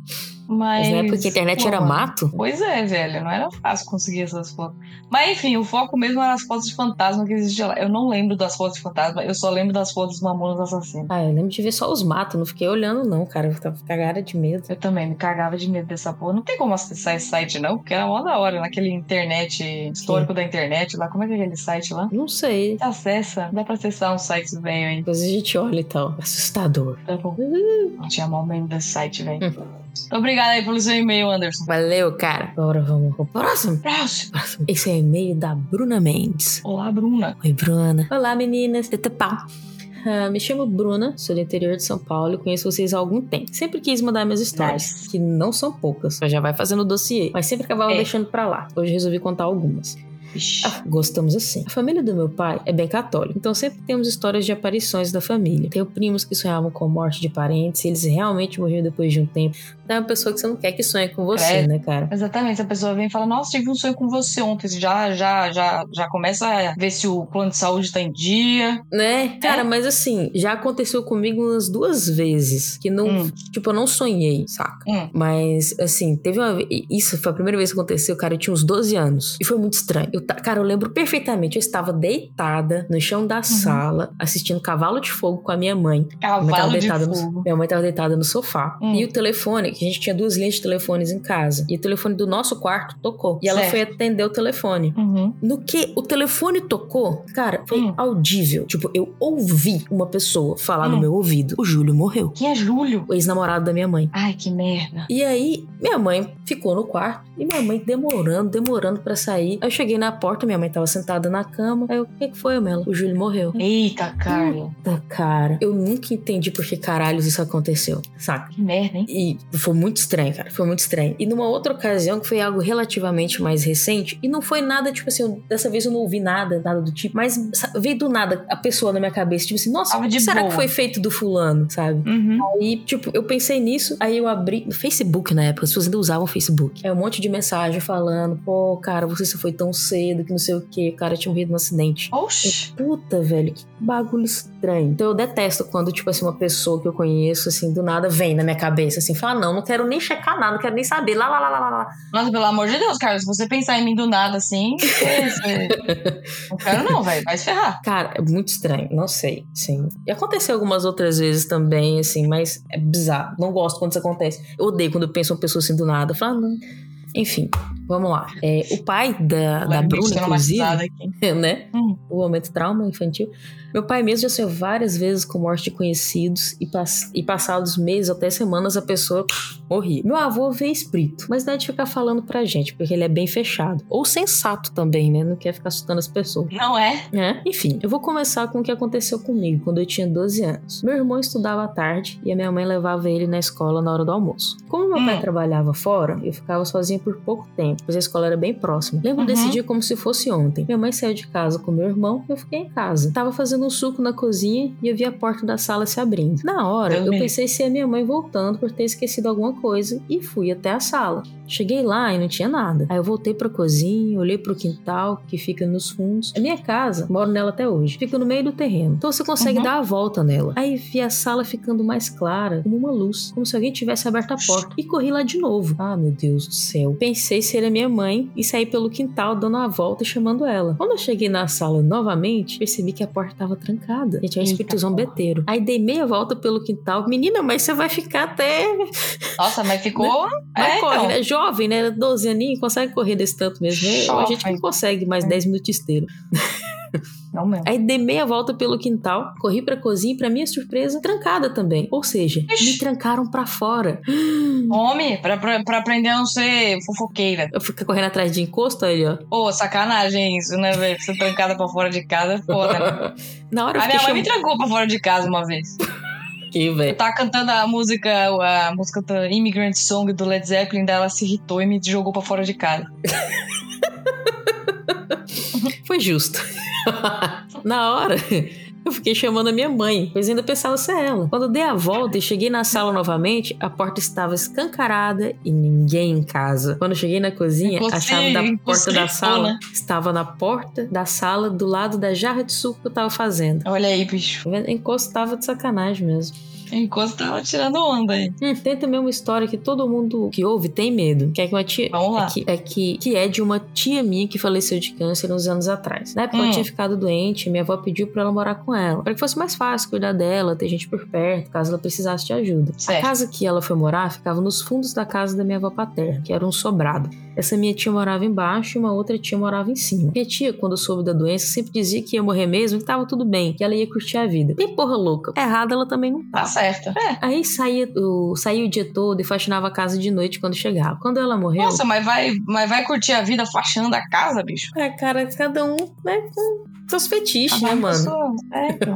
Mas. Mas na época que a internet pô, era mato. Pois é, velho. Não era fácil conseguir essas fotos. Mas enfim, o foco mesmo era as fotos de fantasma que existiam lá. Eu não lembro das fotos de fantasma, eu só lembro das fotos dos Mamonas Assassinos. Ah, eu lembro de ver só os matos, não fiquei olhando, não, cara. Eu tava cagada de medo. Eu também me cagava de medo dessa porra. Não tem como acessar esse site, não, porque era mó da hora, naquele internet, histórico da internet lá. Como é que é aquele site lá? Não sei. Acessa, dá pra acessar um site velho, hein? Depois a gente olha e tal. Assustador. Tá bom. Não tinha mal medo desse site, velho. Obrigada aí pelo seu e-mail, Anderson. Valeu, cara. Agora vamos pro próximo. Próximo. Próximo. Esse é o e-mail da Bruna Mendes. Olá, Bruna. Oi, Bruna. Olá, meninas. Teta pau. Ah, me chamo Bruna, sou do interior de São Paulo e conheço vocês há algum tempo. Sempre quis mandar minhas histórias, Nice. que não são poucas, já vai fazendo o dossiê, mas sempre acabava É. deixando pra lá. Hoje resolvi contar algumas. Ah, gostamos assim. A família do meu pai é bem católica, então sempre temos histórias de aparições da família. Tenho primos que sonhavam com morte de parentes e eles realmente morreram depois de um tempo. É uma pessoa que você não quer que sonhe com você, É. né, cara? Exatamente, a pessoa vem e fala, nossa, tive um sonho com você ontem. Você Já, já, já, já começa a ver se o plano de saúde tá em dia. Né? Cara, É. mas assim, já aconteceu comigo umas duas vezes que não, Hum. tipo, eu não sonhei, saca? Hum. Mas, assim, teve uma. Isso foi a primeira vez que aconteceu, cara. Eu tinha uns 12 anos. E foi muito estranho. Eu, cara, eu lembro perfeitamente. Eu estava deitada no chão da sala, assistindo Cavalo de Fogo com a minha mãe. Minha mãe tava Cavalo de deitada fogo. No, minha mãe tava deitada no sofá. Hum. E o telefone, que a gente tinha duas linhas de telefones em casa. E o telefone do nosso quarto tocou. E ela Certo. foi atender o telefone. Uhum. No que o telefone tocou, cara, foi Hum. audível. Tipo, eu ouvi uma pessoa falar no Hum. meu ouvido: o Júlio morreu. Quem é Júlio? O ex-namorado da minha mãe. Ai, que merda. E aí, minha mãe ficou no quarto e minha mãe demorando, demorando pra sair. Aí eu cheguei na porta, minha mãe tava sentada na cama. Aí eu, o que que foi, Mela? O Júlio morreu. Eita, Carla. Puta, cara, eu nunca entendi por que caralhos isso aconteceu, saca? Que merda, hein? E foi muito estranho, cara. Foi muito estranho. E numa outra ocasião, que foi algo relativamente mais recente, e não foi nada, tipo assim, eu- dessa vez eu não ouvi nada, nada do tipo, mas veio do nada a pessoa na minha cabeça, tipo assim, nossa, o que será boa. que foi feito do fulano, sabe? Uhum. Aí, tipo, eu pensei nisso, aí eu abri no Facebook na época, as pessoas ainda usavam Facebook. Aí um monte de mensagem falando, pô, cara, você se foi tão cedo, que não sei o que, o cara tinha morrido num acidente. Oxi. Puta, velho, que bagulho estranho. Então eu detesto quando, tipo assim, uma pessoa que eu conheço, assim, do nada vem na minha cabeça, assim, fala, não, não quero nem checar nada, não quero nem saber, lá, lá, lá, lá, lá. Nossa, pelo amor de Deus, cara, se você pensar em mim do nada assim, você- não quero não, velho. Vai se ferrar. Cara, é muito estranho, não sei, sim. E aconteceu algumas outras vezes também, assim, mas é bizarro. Não gosto quando isso acontece. Eu odeio quando eu penso uma pessoa assim do nada. Eu falo, ah, não. Enfim, vamos lá. É, o pai da, da Bruna, inclusive, aqui. né? Hum. O momento trauma infantil. Meu pai mesmo já saiu várias vezes com morte de conhecidos e, pass e passados meses até semanas a pessoa morria. Meu avô vê espírito, mas não é de ficar falando pra gente, porque ele é bem fechado. Ou sensato também, né? Não quer ficar assustando as pessoas. Não é? É, enfim, eu vou começar com o que aconteceu comigo quando eu tinha 12 anos. Meu irmão estudava à tarde e a minha mãe levava ele na escola na hora do almoço. Como meu pai Hum. trabalhava fora, eu ficava sozinha por pouco tempo, pois a escola era bem próxima. Lembro Uhum. desse dia como se fosse ontem. Minha mãe saiu de casa com meu irmão e eu fiquei em casa. Tava fazendo um suco na cozinha e eu vi a porta da sala se abrindo. Na hora, eu me pensei se é minha mãe voltando por ter esquecido alguma coisa e fui até a sala. Cheguei lá e não tinha nada. Aí eu voltei pra cozinha, olhei pro quintal que fica nos fundos. A minha casa, moro nela até hoje, fica no meio do terreno. Então você consegue Uhum. dar a volta nela. Aí vi a sala ficando mais clara, como uma luz, como se alguém tivesse aberto a porta. E corri lá de novo. Ah, meu Deus do céu. Pensei ser a minha mãe e saí pelo quintal dando a volta e chamando ela. Quando eu cheguei na sala novamente, percebi que a porta estava trancada. E tinha um espírito zombeteiro. Aí dei meia volta pelo quintal. Menina, mas você vai ficar até Nossa, mas ficou. Vai é, corre, então. né? Jovem, né? 12 aninhos, consegue correr desse tanto mesmo. Eu, a gente não consegue mais 10 minutos esteira. Não mesmo. Aí dei meia volta pelo quintal, corri pra cozinha e, pra minha surpresa, trancada também. Ou seja, me trancaram pra fora. Homem, pra, pra, pra aprender a não ser fofoqueira. Eu fiquei correndo atrás de encosto aí, ó. Ô, sacanagem isso, né, velho? Ser trancada pra fora de casa é foda, né? Na hora eu A minha mãe me chamando trancou pra fora de casa uma vez. aqui, Eu velho. tava cantando a música, a música da Immigrant Song do Led Zeppelin, daí ela se irritou e me jogou pra fora de casa. Foi justo. Na hora, eu fiquei chamando a minha mãe, pois ainda pensava ser ela. Quando dei a volta e cheguei na sala novamente, a porta estava escancarada e ninguém em casa. Quando cheguei na cozinha, a chave da porta da impossível, sala né? estava na porta da sala do lado da jarra de suco que eu tava fazendo. Olha aí, bicho. Tá vendo? Encosto tava de sacanagem mesmo. Enquanto tava tirando onda aí. Hum, tem também uma história que todo mundo que ouve tem medo. Que é que uma tia. Vamos lá. É que, é que, que é de uma tia minha que faleceu de câncer uns anos atrás. Na época ela Hum. tinha ficado doente, minha avó pediu pra ela morar com ela. Pra que fosse mais fácil cuidar dela, ter gente por perto, caso ela precisasse de ajuda. Certo. A casa que ela foi morar ficava nos fundos da casa da minha avó paterna, que era um sobrado. Essa minha tia morava embaixo e uma outra tia morava em cima. Minha tia, quando soube da doença, sempre dizia que ia morrer mesmo, que tava tudo bem, que ela ia curtir a vida. Bem porra louca. Errada ela também não Tá tava. certo. É. Aí saía o, saía o dia todo e faxinava a casa de noite quando chegava. Quando ela morreu. Nossa, mas vai, mas vai curtir a vida faxinando a casa, bicho? É, cara, cada um, né, seus fetiches, Ah, né, mano? pessoa- É, então.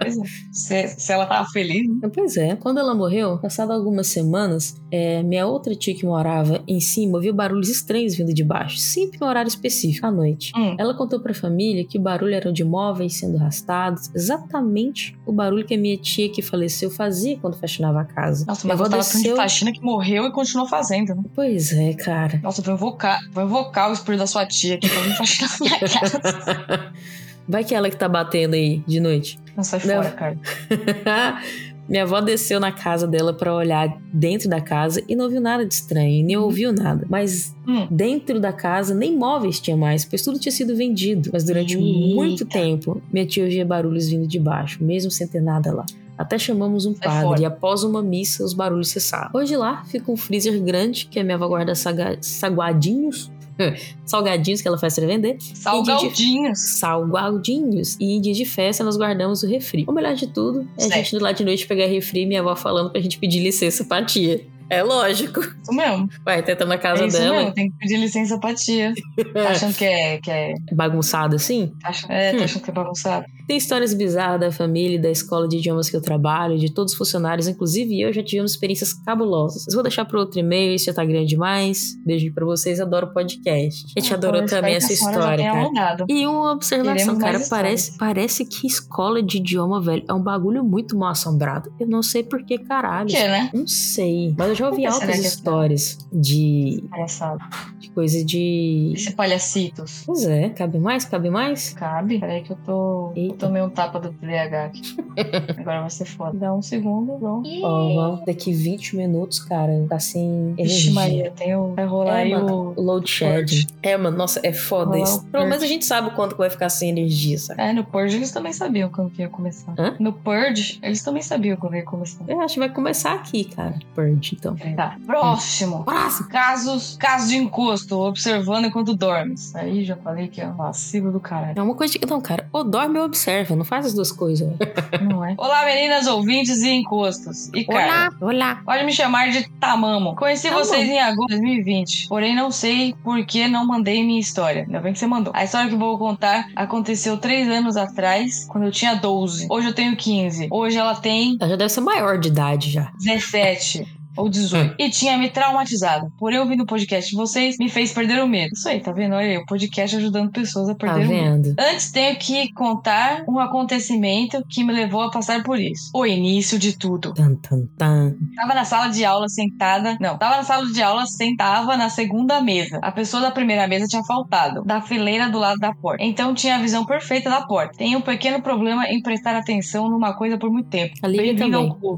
Pois é. Se, se ela tava feliz, né? Pois é. Quando ela morreu, passado algumas semanas, é, minha outra tia que morava em cima ouviu barulhos estranhos vindo de baixo, sempre em um horário específico, à noite. Hum. Ela contou pra família que o barulho era de móveis sendo arrastados, exatamente o barulho que a minha tia que faleceu fazia quando faxinava a casa. Nossa, minha mas avó gostava tanto de desceu. faxina que morreu e continuou fazendo. né? Pois é, cara. Nossa, vou invocar, vou invocar o espírito da sua tia aqui pra faxinar a minha casa. Vai que é ela que tá batendo aí de noite. Não sai Não. fora, cara. Minha avó desceu na casa dela pra olhar dentro da casa e não viu nada de estranho, nem ouviu nada. Mas Hum. dentro da casa nem móveis tinha mais, pois tudo tinha sido vendido. Mas durante Eita. muito tempo, minha tia ouvia barulhos vindo de baixo, mesmo sem ter nada lá. Até chamamos um padre fora. e após uma missa os barulhos cessaram. Hoje lá fica um freezer grande que a minha avó guarda saguadinhos, salgadinhos que ela faz pra vender, Salgadinhos. salgadinhos. E em dias de festa nós guardamos o refri. O melhor de tudo é a Certo. gente ir lá de noite pegar refri e minha avó falando pra gente pedir licença pra tia. É lógico. Isso mesmo. Vai, tenta na casa é isso dela, mesmo. Tem que pedir licença pra tia. Tá achando que é. Que é, bagunçado assim. tá achando, é, Hum. tá achando que é bagunçado? Tem histórias bizarras da família e da escola de idiomas que eu trabalho, de todos os funcionários, inclusive eu já tivemos experiências cabulosas. Vou deixar para outro e-mail, isso já tá grande demais. Beijo pra vocês, adoro o podcast. A gente adorou então eu também essa que história, cara. mudado. E uma observação, cara, parece, parece que escola de idioma, velho, é um bagulho muito mal assombrado. Eu não sei por que caralho. Quê, né? Não sei. Mas eu já ouvi será altas é histórias de, Palhaçada. de coisa de. Esse palhacitos. Pois é, cabe mais? Cabe mais? Cabe? Peraí que eu tô. Eu tomei um tapa do TDAH aqui. Agora vai ser foda. Dá um segundo, pronto. Ó, vamos- daqui 20 minutos, cara, tá sem Vixe. Maria, tem o... vai rolar É, aí mano, o. load shedding. É, mano, nossa, é foda isso. o Pelo menos a gente sabe quanto que vai ficar sem energia, sabe? É, no Purge eles também sabiam quando que ia começar. Hã? No Purge, eles também sabiam quando ia começar. Eu acho que vai começar aqui, cara. Purge, então. Tá. Próximo. Próximo. Casos, casos de encosto, observando enquanto dormes. Aí já falei que é um vacilo do caralho. É uma coisa de... Não, cara, ou dorme ou observa. Não faz as duas coisas. Não é? Olá, meninas ouvintes e encostos. E cara, Olá, olá. pode me chamar de Tamamo. Conheci Tamamo. vocês em agosto de 2020, porém não sei por que não mandei minha história. Ainda bem que você mandou. A história que vou contar aconteceu três anos atrás, quando eu tinha 12. Hoje eu tenho 15. Hoje ela tem Ela já deve ser maior de idade já. 17 ou 18. E tinha me traumatizado. Porém, ouvindo o podcast de vocês, me fez perder o medo. Isso aí, tá vendo? Olha aí, o podcast ajudando pessoas a Tá perder o medo. Antes, tenho que contar um acontecimento que me levou a passar por isso. O início de tudo. Tan, tan, tan. Tava na sala de aula sentada. Não, tava na sala de aula, sentava na segunda mesa. A pessoa da primeira mesa tinha faltado, da fileira do lado da porta. Então tinha a visão perfeita da porta. Tenho um pequeno problema em prestar atenção numa coisa por muito tempo. A Lívia Bem-vindo também. ao.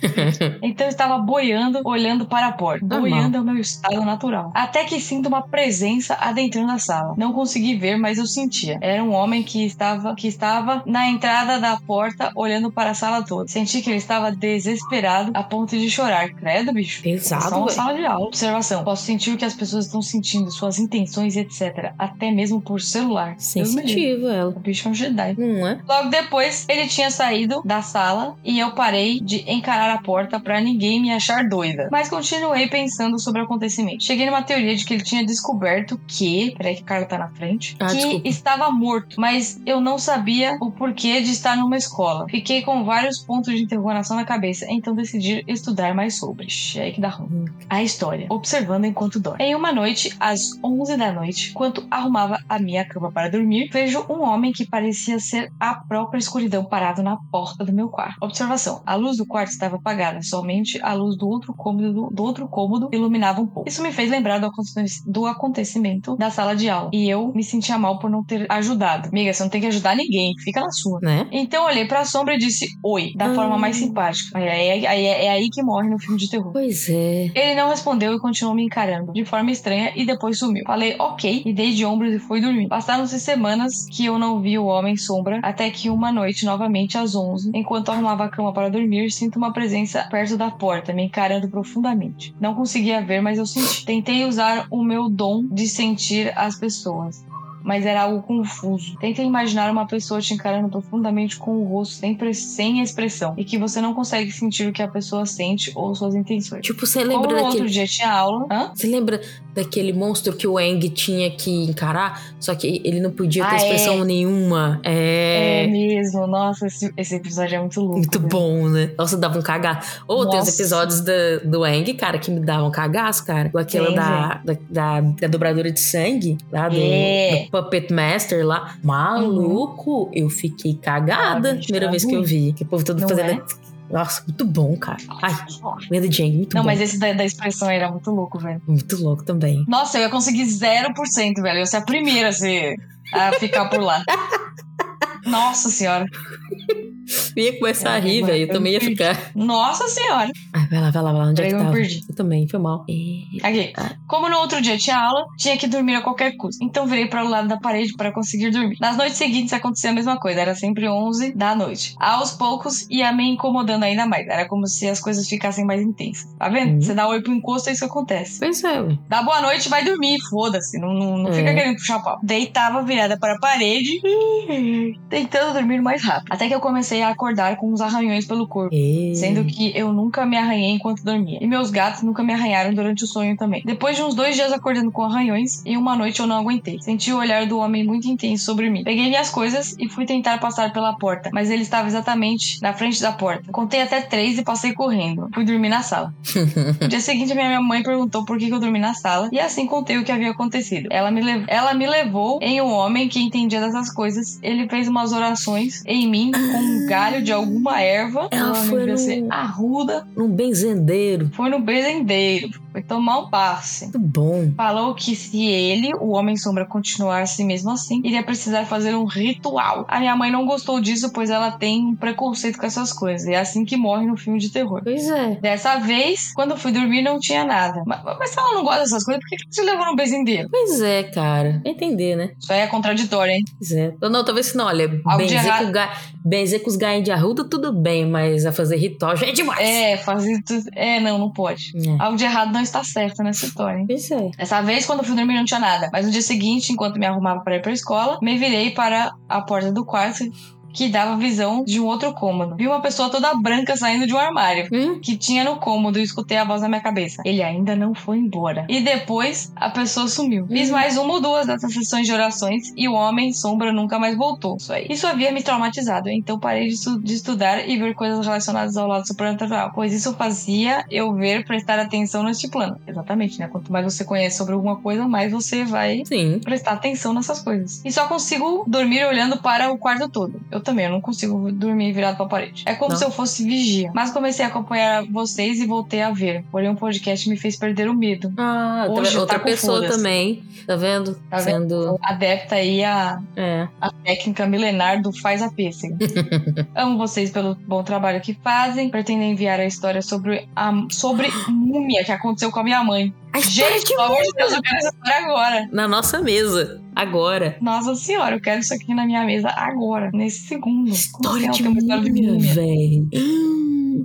Então eu estava boiando, olhando para a porta. Normal. Boiando é o meu estado natural. Até que sinto uma presença adentrando a sala. Não consegui ver, mas eu sentia. Era um homem que estava, que estava na entrada da porta, olhando para a sala toda. Senti que ele estava desesperado, a ponto de chorar. Credo, bicho. É só Pesado, uma sala de aula. Observação. Posso sentir o que as pessoas estão sentindo, suas intenções, etc. Até mesmo por celular. Sensitivo ela. O bicho é um Jedi. Não é? Logo depois, ele tinha saído da sala e eu parei de encarar a porta pra ninguém me achar doida. Mas continuei pensando sobre o acontecimento. Cheguei numa teoria de que ele tinha descoberto que. Peraí, que o cara tá na frente. Ah, que desculpa. estava morto, mas eu não sabia o porquê de estar numa escola. Fiquei com vários pontos de interrogação na cabeça, então decidi estudar mais sobre. É aí que dá ruim. A história. Observando enquanto dorme. Em uma noite, às 11 da noite, enquanto arrumava a minha cama para dormir, vejo um homem que parecia ser a própria escuridão parado na porta do meu quarto. Observação: a luz do quarto estava apagada, somente a luz do outro cômodo do, outro cômodo iluminava um pouco. Isso me fez lembrar do, do acontecimento da sala de aula e eu me sentia mal por não ter ajudado. Amiga, você não tem que ajudar ninguém, fica na sua. Né? Então eu olhei pra sombra e disse oi, da Ah. forma mais simpática. É, é- é- é- é aí que morre no filme de terror. Pois é. Ele não respondeu e continuou me encarando de forma estranha e depois sumiu. Falei ok e dei de ombros e fui dormir. Passaram-se semanas que eu não vi o homem sombra até que uma noite, novamente às 11, enquanto arrumava a cama para dormir, sinto uma presença perto da porta, me encarando profundamente. Não conseguia ver, mas eu senti. Tentei usar o meu dom de sentir as pessoas. Mas era algo confuso. Tenta imaginar uma pessoa te encarando profundamente com o rosto sem, sem expressão e que você não consegue sentir o que a pessoa sente ou suas intenções. Tipo, você Como lembra outro daquele. dia tinha aula. Hã? Você lembra daquele monstro que o Eng tinha que encarar? Só que ele não podia ter Ah, expressão nenhuma. É, É. mesmo. Nossa, esse, esse episódio é muito louco. Muito velho. bom, né? Nossa, dava um cagaço. Ou tem os episódios da- do Eng, cara, que me davam cagaço, cara. Aquela da, da, da, da dobradora de sangue, lá do, É. Puppet Master lá. Maluco, eu fiquei cagada Ah, a primeira é vez que eu ruim. vi. Que o povo todo Não fazendo. é? Nossa, muito bom, cara. Ai, lenda de Eng, muito Não, bom. mas esse da, da expressão era muito louco, velho. Muito louco também. Nossa, eu ia conseguir 0%, velho. Eu ia ser a primeira a, ser, a ficar por lá. Nossa senhora. Eu ia começar É, a rir, agora velho. Eu também ia ficar. Nossa senhora. Ai, vai lá, vai lá, vai lá. Onde é que eu tava? perdi. Eu também, foi mal. E- Aqui. Como no outro dia tinha aula, tinha que dormir a qualquer custo. Então virei para o lado da parede para conseguir dormir. Nas noites seguintes acontecia a mesma coisa, era sempre 11 da noite. Aos poucos ia me incomodando ainda mais. Era como se as coisas ficassem mais intensas. Tá vendo? Uhum. Você dá oi pro encosto, é isso que acontece. Pois é, ué. Dá boa noite, vai dormir, foda-se. Não, não, não É. fica querendo puxar pau. Deitava virada para a parede, tentando dormir mais rápido. Até que eu comecei a acordar com uns arranhões pelo corpo. E- Sendo que eu nunca me arranhei enquanto dormia. E meus gatos nunca me arranharam durante o sonho também. Depois de uns dois dias acordando com arranhões, em uma noite eu não aguentei. Senti o olhar do homem muito intenso sobre mim. Peguei minhas coisas e fui tentar passar pela porta, mas ele estava exatamente na frente da porta. Contei até três e passei correndo. Fui dormir na sala. No dia seguinte, minha mãe perguntou por que que eu dormi na sala e assim contei o que havia acontecido. Ela me, lev- ela me levou em um homem que entendia dessas coisas. Ele fez umas orações em mim com um galho de alguma erva. Ela foi no- ser arruda. Um benzendeiro. Foi no bezendeiro. Foi tomar um passe. Muito bom. Falou que se ele, o Homem Sombra, continuasse mesmo assim, iria precisar fazer um ritual. A minha mãe não gostou disso, pois ela tem um preconceito com essas coisas. É assim que morre no filme de terror. Pois é. Dessa vez, quando fui dormir, não tinha nada. Mas, mas se ela não gosta dessas coisas, por que que você levou no bezendeiro? Pois é, cara. Entender, né? Isso aí é contraditório, hein? Pois é. Não, talvez não. Olha, benzer com, ga... benzer com os de arruda, tudo bem, mas a fazer ritual já é demais. É, fazer tudo. É, não, não pode. É. Algo de errado não está certo nessa história, hein? Pois é. Dessa vez, quando eu fui dormir, não tinha nada. Mas no dia seguinte, enquanto me arrumava para ir pra escola, me virei para a porta do quarto que dava visão de um outro cômodo. Vi uma pessoa toda branca saindo de um armário. Hum? Que tinha no cômodo e escutei a voz na minha cabeça. Ele ainda não foi embora. E depois a pessoa sumiu. Fiz Hum. mais uma ou duas dessas sessões de orações e o homem sombra nunca mais voltou. Isso aí. Isso havia me traumatizado. Então parei de, estu- de estudar e ver coisas relacionadas ao lado supernatural. Pois isso fazia eu ver, prestar atenção neste plano. Exatamente, né? Quanto mais você conhece sobre alguma coisa, mais você vai Sim. prestar atenção nessas coisas. E só consigo dormir olhando para o quarto todo. Eu também, eu não consigo dormir virado para a parede. É como Não. se eu fosse vigia. Mas comecei a acompanhar vocês e voltei a ver. Porém, o podcast me fez perder o medo. Ah, tá Hoje vendo? outra tá pessoa foda-se. também. Tá vendo? Tá vendo? Sendo. Adepta aí a, É. a técnica milenar do faz a pêssega. Amo vocês pelo bom trabalho que fazem. Pretendo enviar a história sobre a sobre múmia que aconteceu com a minha mãe. A história Gente, pelo amor de Deus, eu quero essa história agora. Na nossa mesa. Agora. Nossa senhora, eu quero isso aqui na minha mesa agora, nesse segundo. Como História de história de múmia, múmia? velho.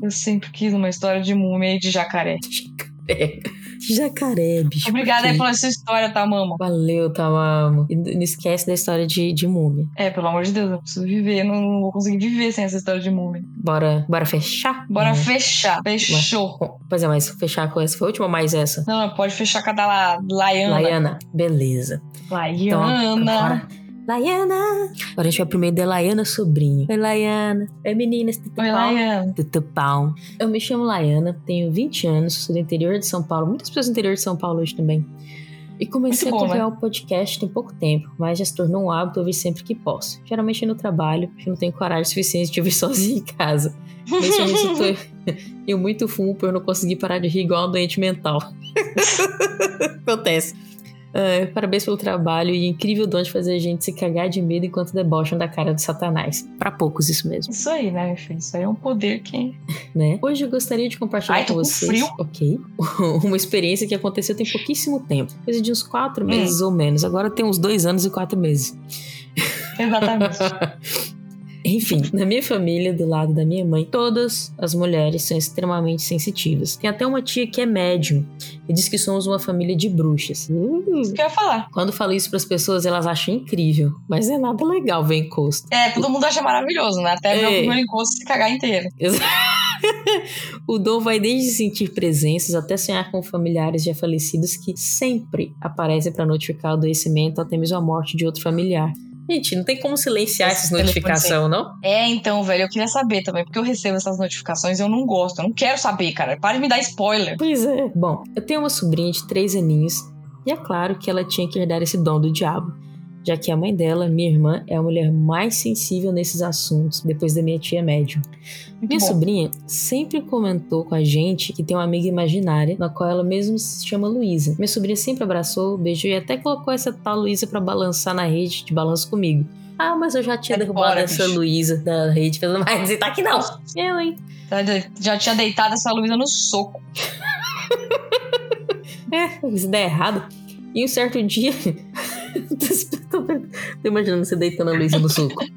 Eu sempre quis uma história de múmia e de jacaré. é. Jacaré, bicho. Obrigada por aí pela sua história, tá, mama? Valeu, Tamamo. E não esquece da história de, de múmia. É, pelo amor de Deus, eu preciso viver. Não, não vou conseguir viver sem essa história de múmia. Bora, bora fechar? Bora Hum. fechar. Fechou. Bom, Pois é, mas fechar com essa foi a última, mais essa. Não, pode fechar com a da La- Laiana. Laiana. Beleza. Então, Laiana. agora. Laiana! Agora a gente vai pro meio da Laiana Sobrinho. Oi, Laiana. Oi, meninas. Tudo Oi? Laiana. Bom? Eu me chamo Laiana, tenho 20 anos, sou do interior de São Paulo. Muitas pessoas do interior de São Paulo hoje também. E comecei bom, a acompanhar o podcast tem pouco tempo, mas já se tornou um hábito ouvir sempre que posso. Geralmente é no trabalho, porque não tenho coragem suficiente de ouvir sozinho em casa. Principalmente tô eu muito fumo por eu não conseguir parar de rir igual um doente mental. Acontece. Ah, parabéns pelo trabalho e incrível dom de fazer a gente se cagar de medo enquanto debocham da cara de Satanás. Pra poucos, isso mesmo, Isso aí, né, meu filho? Isso aí é um poder que. né? Hoje eu gostaria de compartilhar Ai, tô com vocês. frio. Ok. Uma experiência que aconteceu tem pouquíssimo tempo. Coisa de uns quatro Hum. meses ou menos. Agora tem uns dois anos e quatro meses. Exatamente. Enfim, na minha família, do lado da minha mãe, todas as mulheres são extremamente sensitivas. Tem até uma tia que é médium e diz que somos uma família de bruxas. Uh, Isso que eu ia falar. Quando eu falo isso pras pessoas, elas acham incrível, mas é nada legal ver encosto. É, todo mundo acha maravilhoso, né? Até ver o Ei. primeiro encosto se cagar inteiro. o dom vai desde sentir presenças até sonhar com familiares já falecidos que sempre aparecem para notificar o adoecimento ou até mesmo a morte de outro familiar. Gente, não tem como silenciar essas notificações, não? É, então, velho, eu queria saber também, porque eu recebo essas notificações e eu não gosto. Eu não quero saber, cara. Para de me dar spoiler. Pois é. Bom, eu tenho uma sobrinha de três aninhos e é claro que ela tinha que herdar esse dom do diabo, já que a mãe dela, minha irmã, é a mulher mais sensível nesses assuntos, depois da minha tia médium. Muito Minha bom. sobrinha sempre comentou com a gente que tem uma amiga imaginária, na qual ela mesmo se chama Luísa. Minha sobrinha sempre abraçou, beijou e até colocou essa tal Luísa pra balançar na rede de balanço comigo. Ah, mas eu já tinha É derrubado essa bicho. Luísa da rede. Mas você tá aqui não. Eu, hein? Tá, Já tinha deitado essa Luísa no soco. É, isso der errado. E um certo dia. Tô imaginando você deitando a Luísa no suco.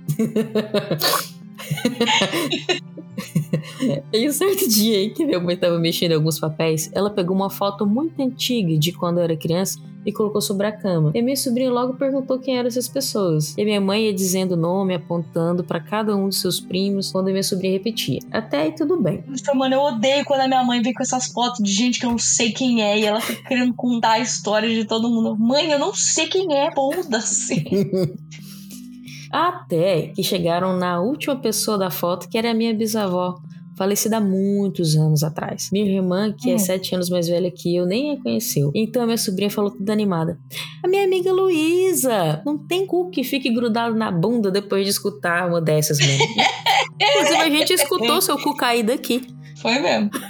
e um certo dia aí que minha mãe tava mexendo em alguns papéis, ela pegou uma foto muito antiga de quando eu era criança e colocou sobre a cama. E minha sobrinha logo perguntou quem eram essas pessoas. E minha mãe ia dizendo o nome, apontando pra cada um dos seus primos, quando minha sobrinha repetia. Até aí tudo bem. Nossa, mano, eu odeio quando a minha mãe vem com essas fotos de gente que eu não sei quem é e ela fica querendo contar a história de todo mundo. Mãe, eu não sei quem é, foda-se. Até que chegaram na última pessoa da foto, que era a minha bisavó, falecida há muitos anos atrás. Minha irmã, que é Hum. sete anos mais velha que eu, nem a conheceu. Então a minha sobrinha falou toda animada: A minha amiga Luísa, não tem cu que fique grudado na bunda depois de escutar uma dessas mesmo. Inclusive, a gente escutou seu cu cair daqui. Foi mesmo.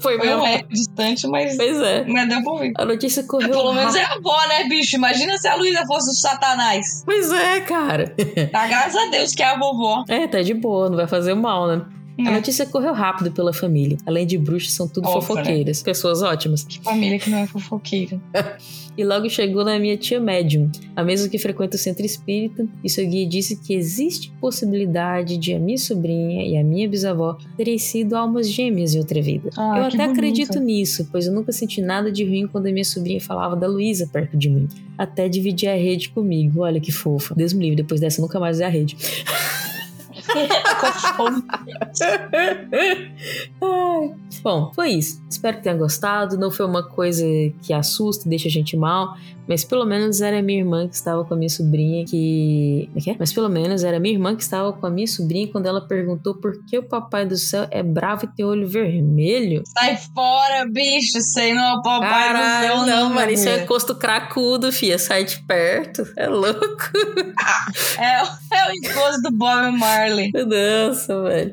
Foi Foi mesmo. um distante, mas, Pois é. mas deu pra ouvir. A notícia correu. Pelo menos é a avó, né, bicho? Imagina se a Luísa fosse o Satanás. Pois é, cara. Tá, graças a Deus que é a vovó. É, tá de boa, não vai fazer mal, né? A É. notícia correu rápido pela família. Além de bruxas, são tudo fofoqueiras. Pessoas ótimas. Que família que não é fofoqueira. E logo chegou na minha tia médium, a mesma que frequenta o centro espírita, e seu guia disse que existe possibilidade de a minha sobrinha e a minha bisavó terem sido almas gêmeas em outra vida. Ah, eu até bonito. acredito nisso, pois eu nunca senti nada de ruim quando a minha sobrinha falava da Luísa perto de mim. Até dividir a rede comigo. Olha que fofa. Deus me livre, depois dessa eu nunca mais usei a rede. Ai. Bom, foi isso. Espero que tenha gostado. Não foi uma coisa que assusta e deixa a gente mal, mas pelo menos era minha irmã que estava com a minha sobrinha que. Como é que é? Mas pelo menos era minha irmã que estava com a minha sobrinha quando ela perguntou por que o papai do céu é bravo e tem olho vermelho. Sai fora, bicho. Isso aí não é o papai Caralho, do céu, não, mano, isso é encosto cracudo, fia. Sai de perto. É louco. É, é o encosto do Bob Marley. Nossa, velho.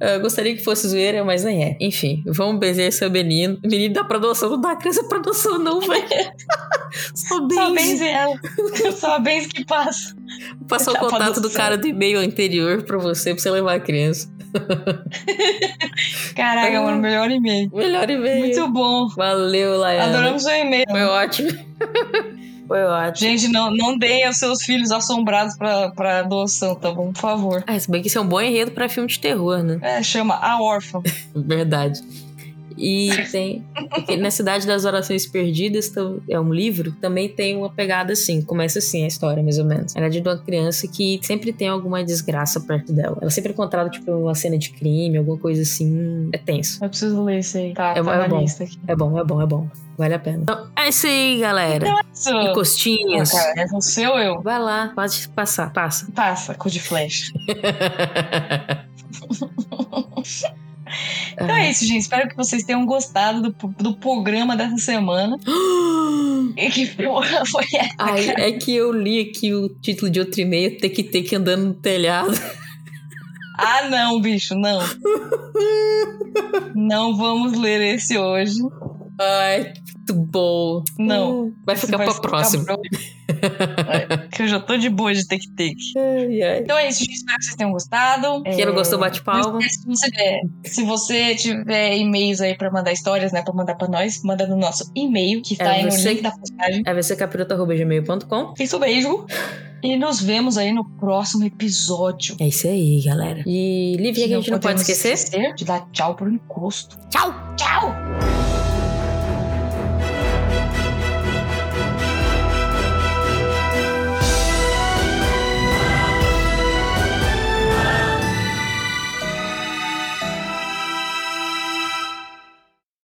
Eu gostaria que fosse zoeira, mas nem é. Enfim, vamos benzer seu menino. Menino dá pra adoção, não dá criança pra adoção, não, velho. Só Só benze. ela. Só bens que passa. Passar o contato do cara do e-mail anterior pra você, pra você levar a criança. Caraca, mano, melhor e-mail. Melhor e-mail. Muito bom. Valeu, Laiana. Adoramos seu e-mail. Foi ótimo. Foi ótimo. Gente, não, não deem os seus filhos assombrados pra, pra adoção, tá bom? Por favor. Ah, se bem que isso é um bom enredo pra filme de terror, né? É, chama A Órfã. Verdade. E tem. Na Cidade das Orações Perdidas, é um livro, também tem uma pegada assim. Começa assim a história, mais ou menos. Ela é de uma criança que sempre tem alguma desgraça perto dela. Ela é sempre encontrada, tipo, uma cena de crime, alguma coisa assim. É tenso. Eu preciso ler isso aí. Tá, É tá bom, é bom. lista aqui. É bom, é bom, é bom. Vale a pena. Então, é isso aí, galera. Isso. Encostinhas. Ah, cara, é você ou eu? Vai lá, pode passar, passa. Passa, cor de flash. Então é isso, gente. Espero que vocês tenham gostado do, do programa dessa semana. E que porra foi essa? Ai, é que eu li aqui o título de outro e-mail, ter que ter que andando no telhado. Ah, não, bicho, não. Não vamos ler esse hoje. Ai, muito bom. Não. Vai ficar vai pra próxima. pra- que eu já tô de boa de ai. Então é isso, gente. Espero que vocês tenham gostado. Quem não É, gostou, bate palma. não esquece, Se você, tiver- e-mails aí pra mandar histórias, né? Pra mandar pra nós, manda no nosso e-mail, que tá É aí no você- link da postagem. É vccapiroto.gmail.com. Isso, beijo. E nos vemos aí no próximo episódio. É isso aí, galera. E Livinha, que a gente não pode esquecer. de dar tchau pro encosto. Tchau! Tchau!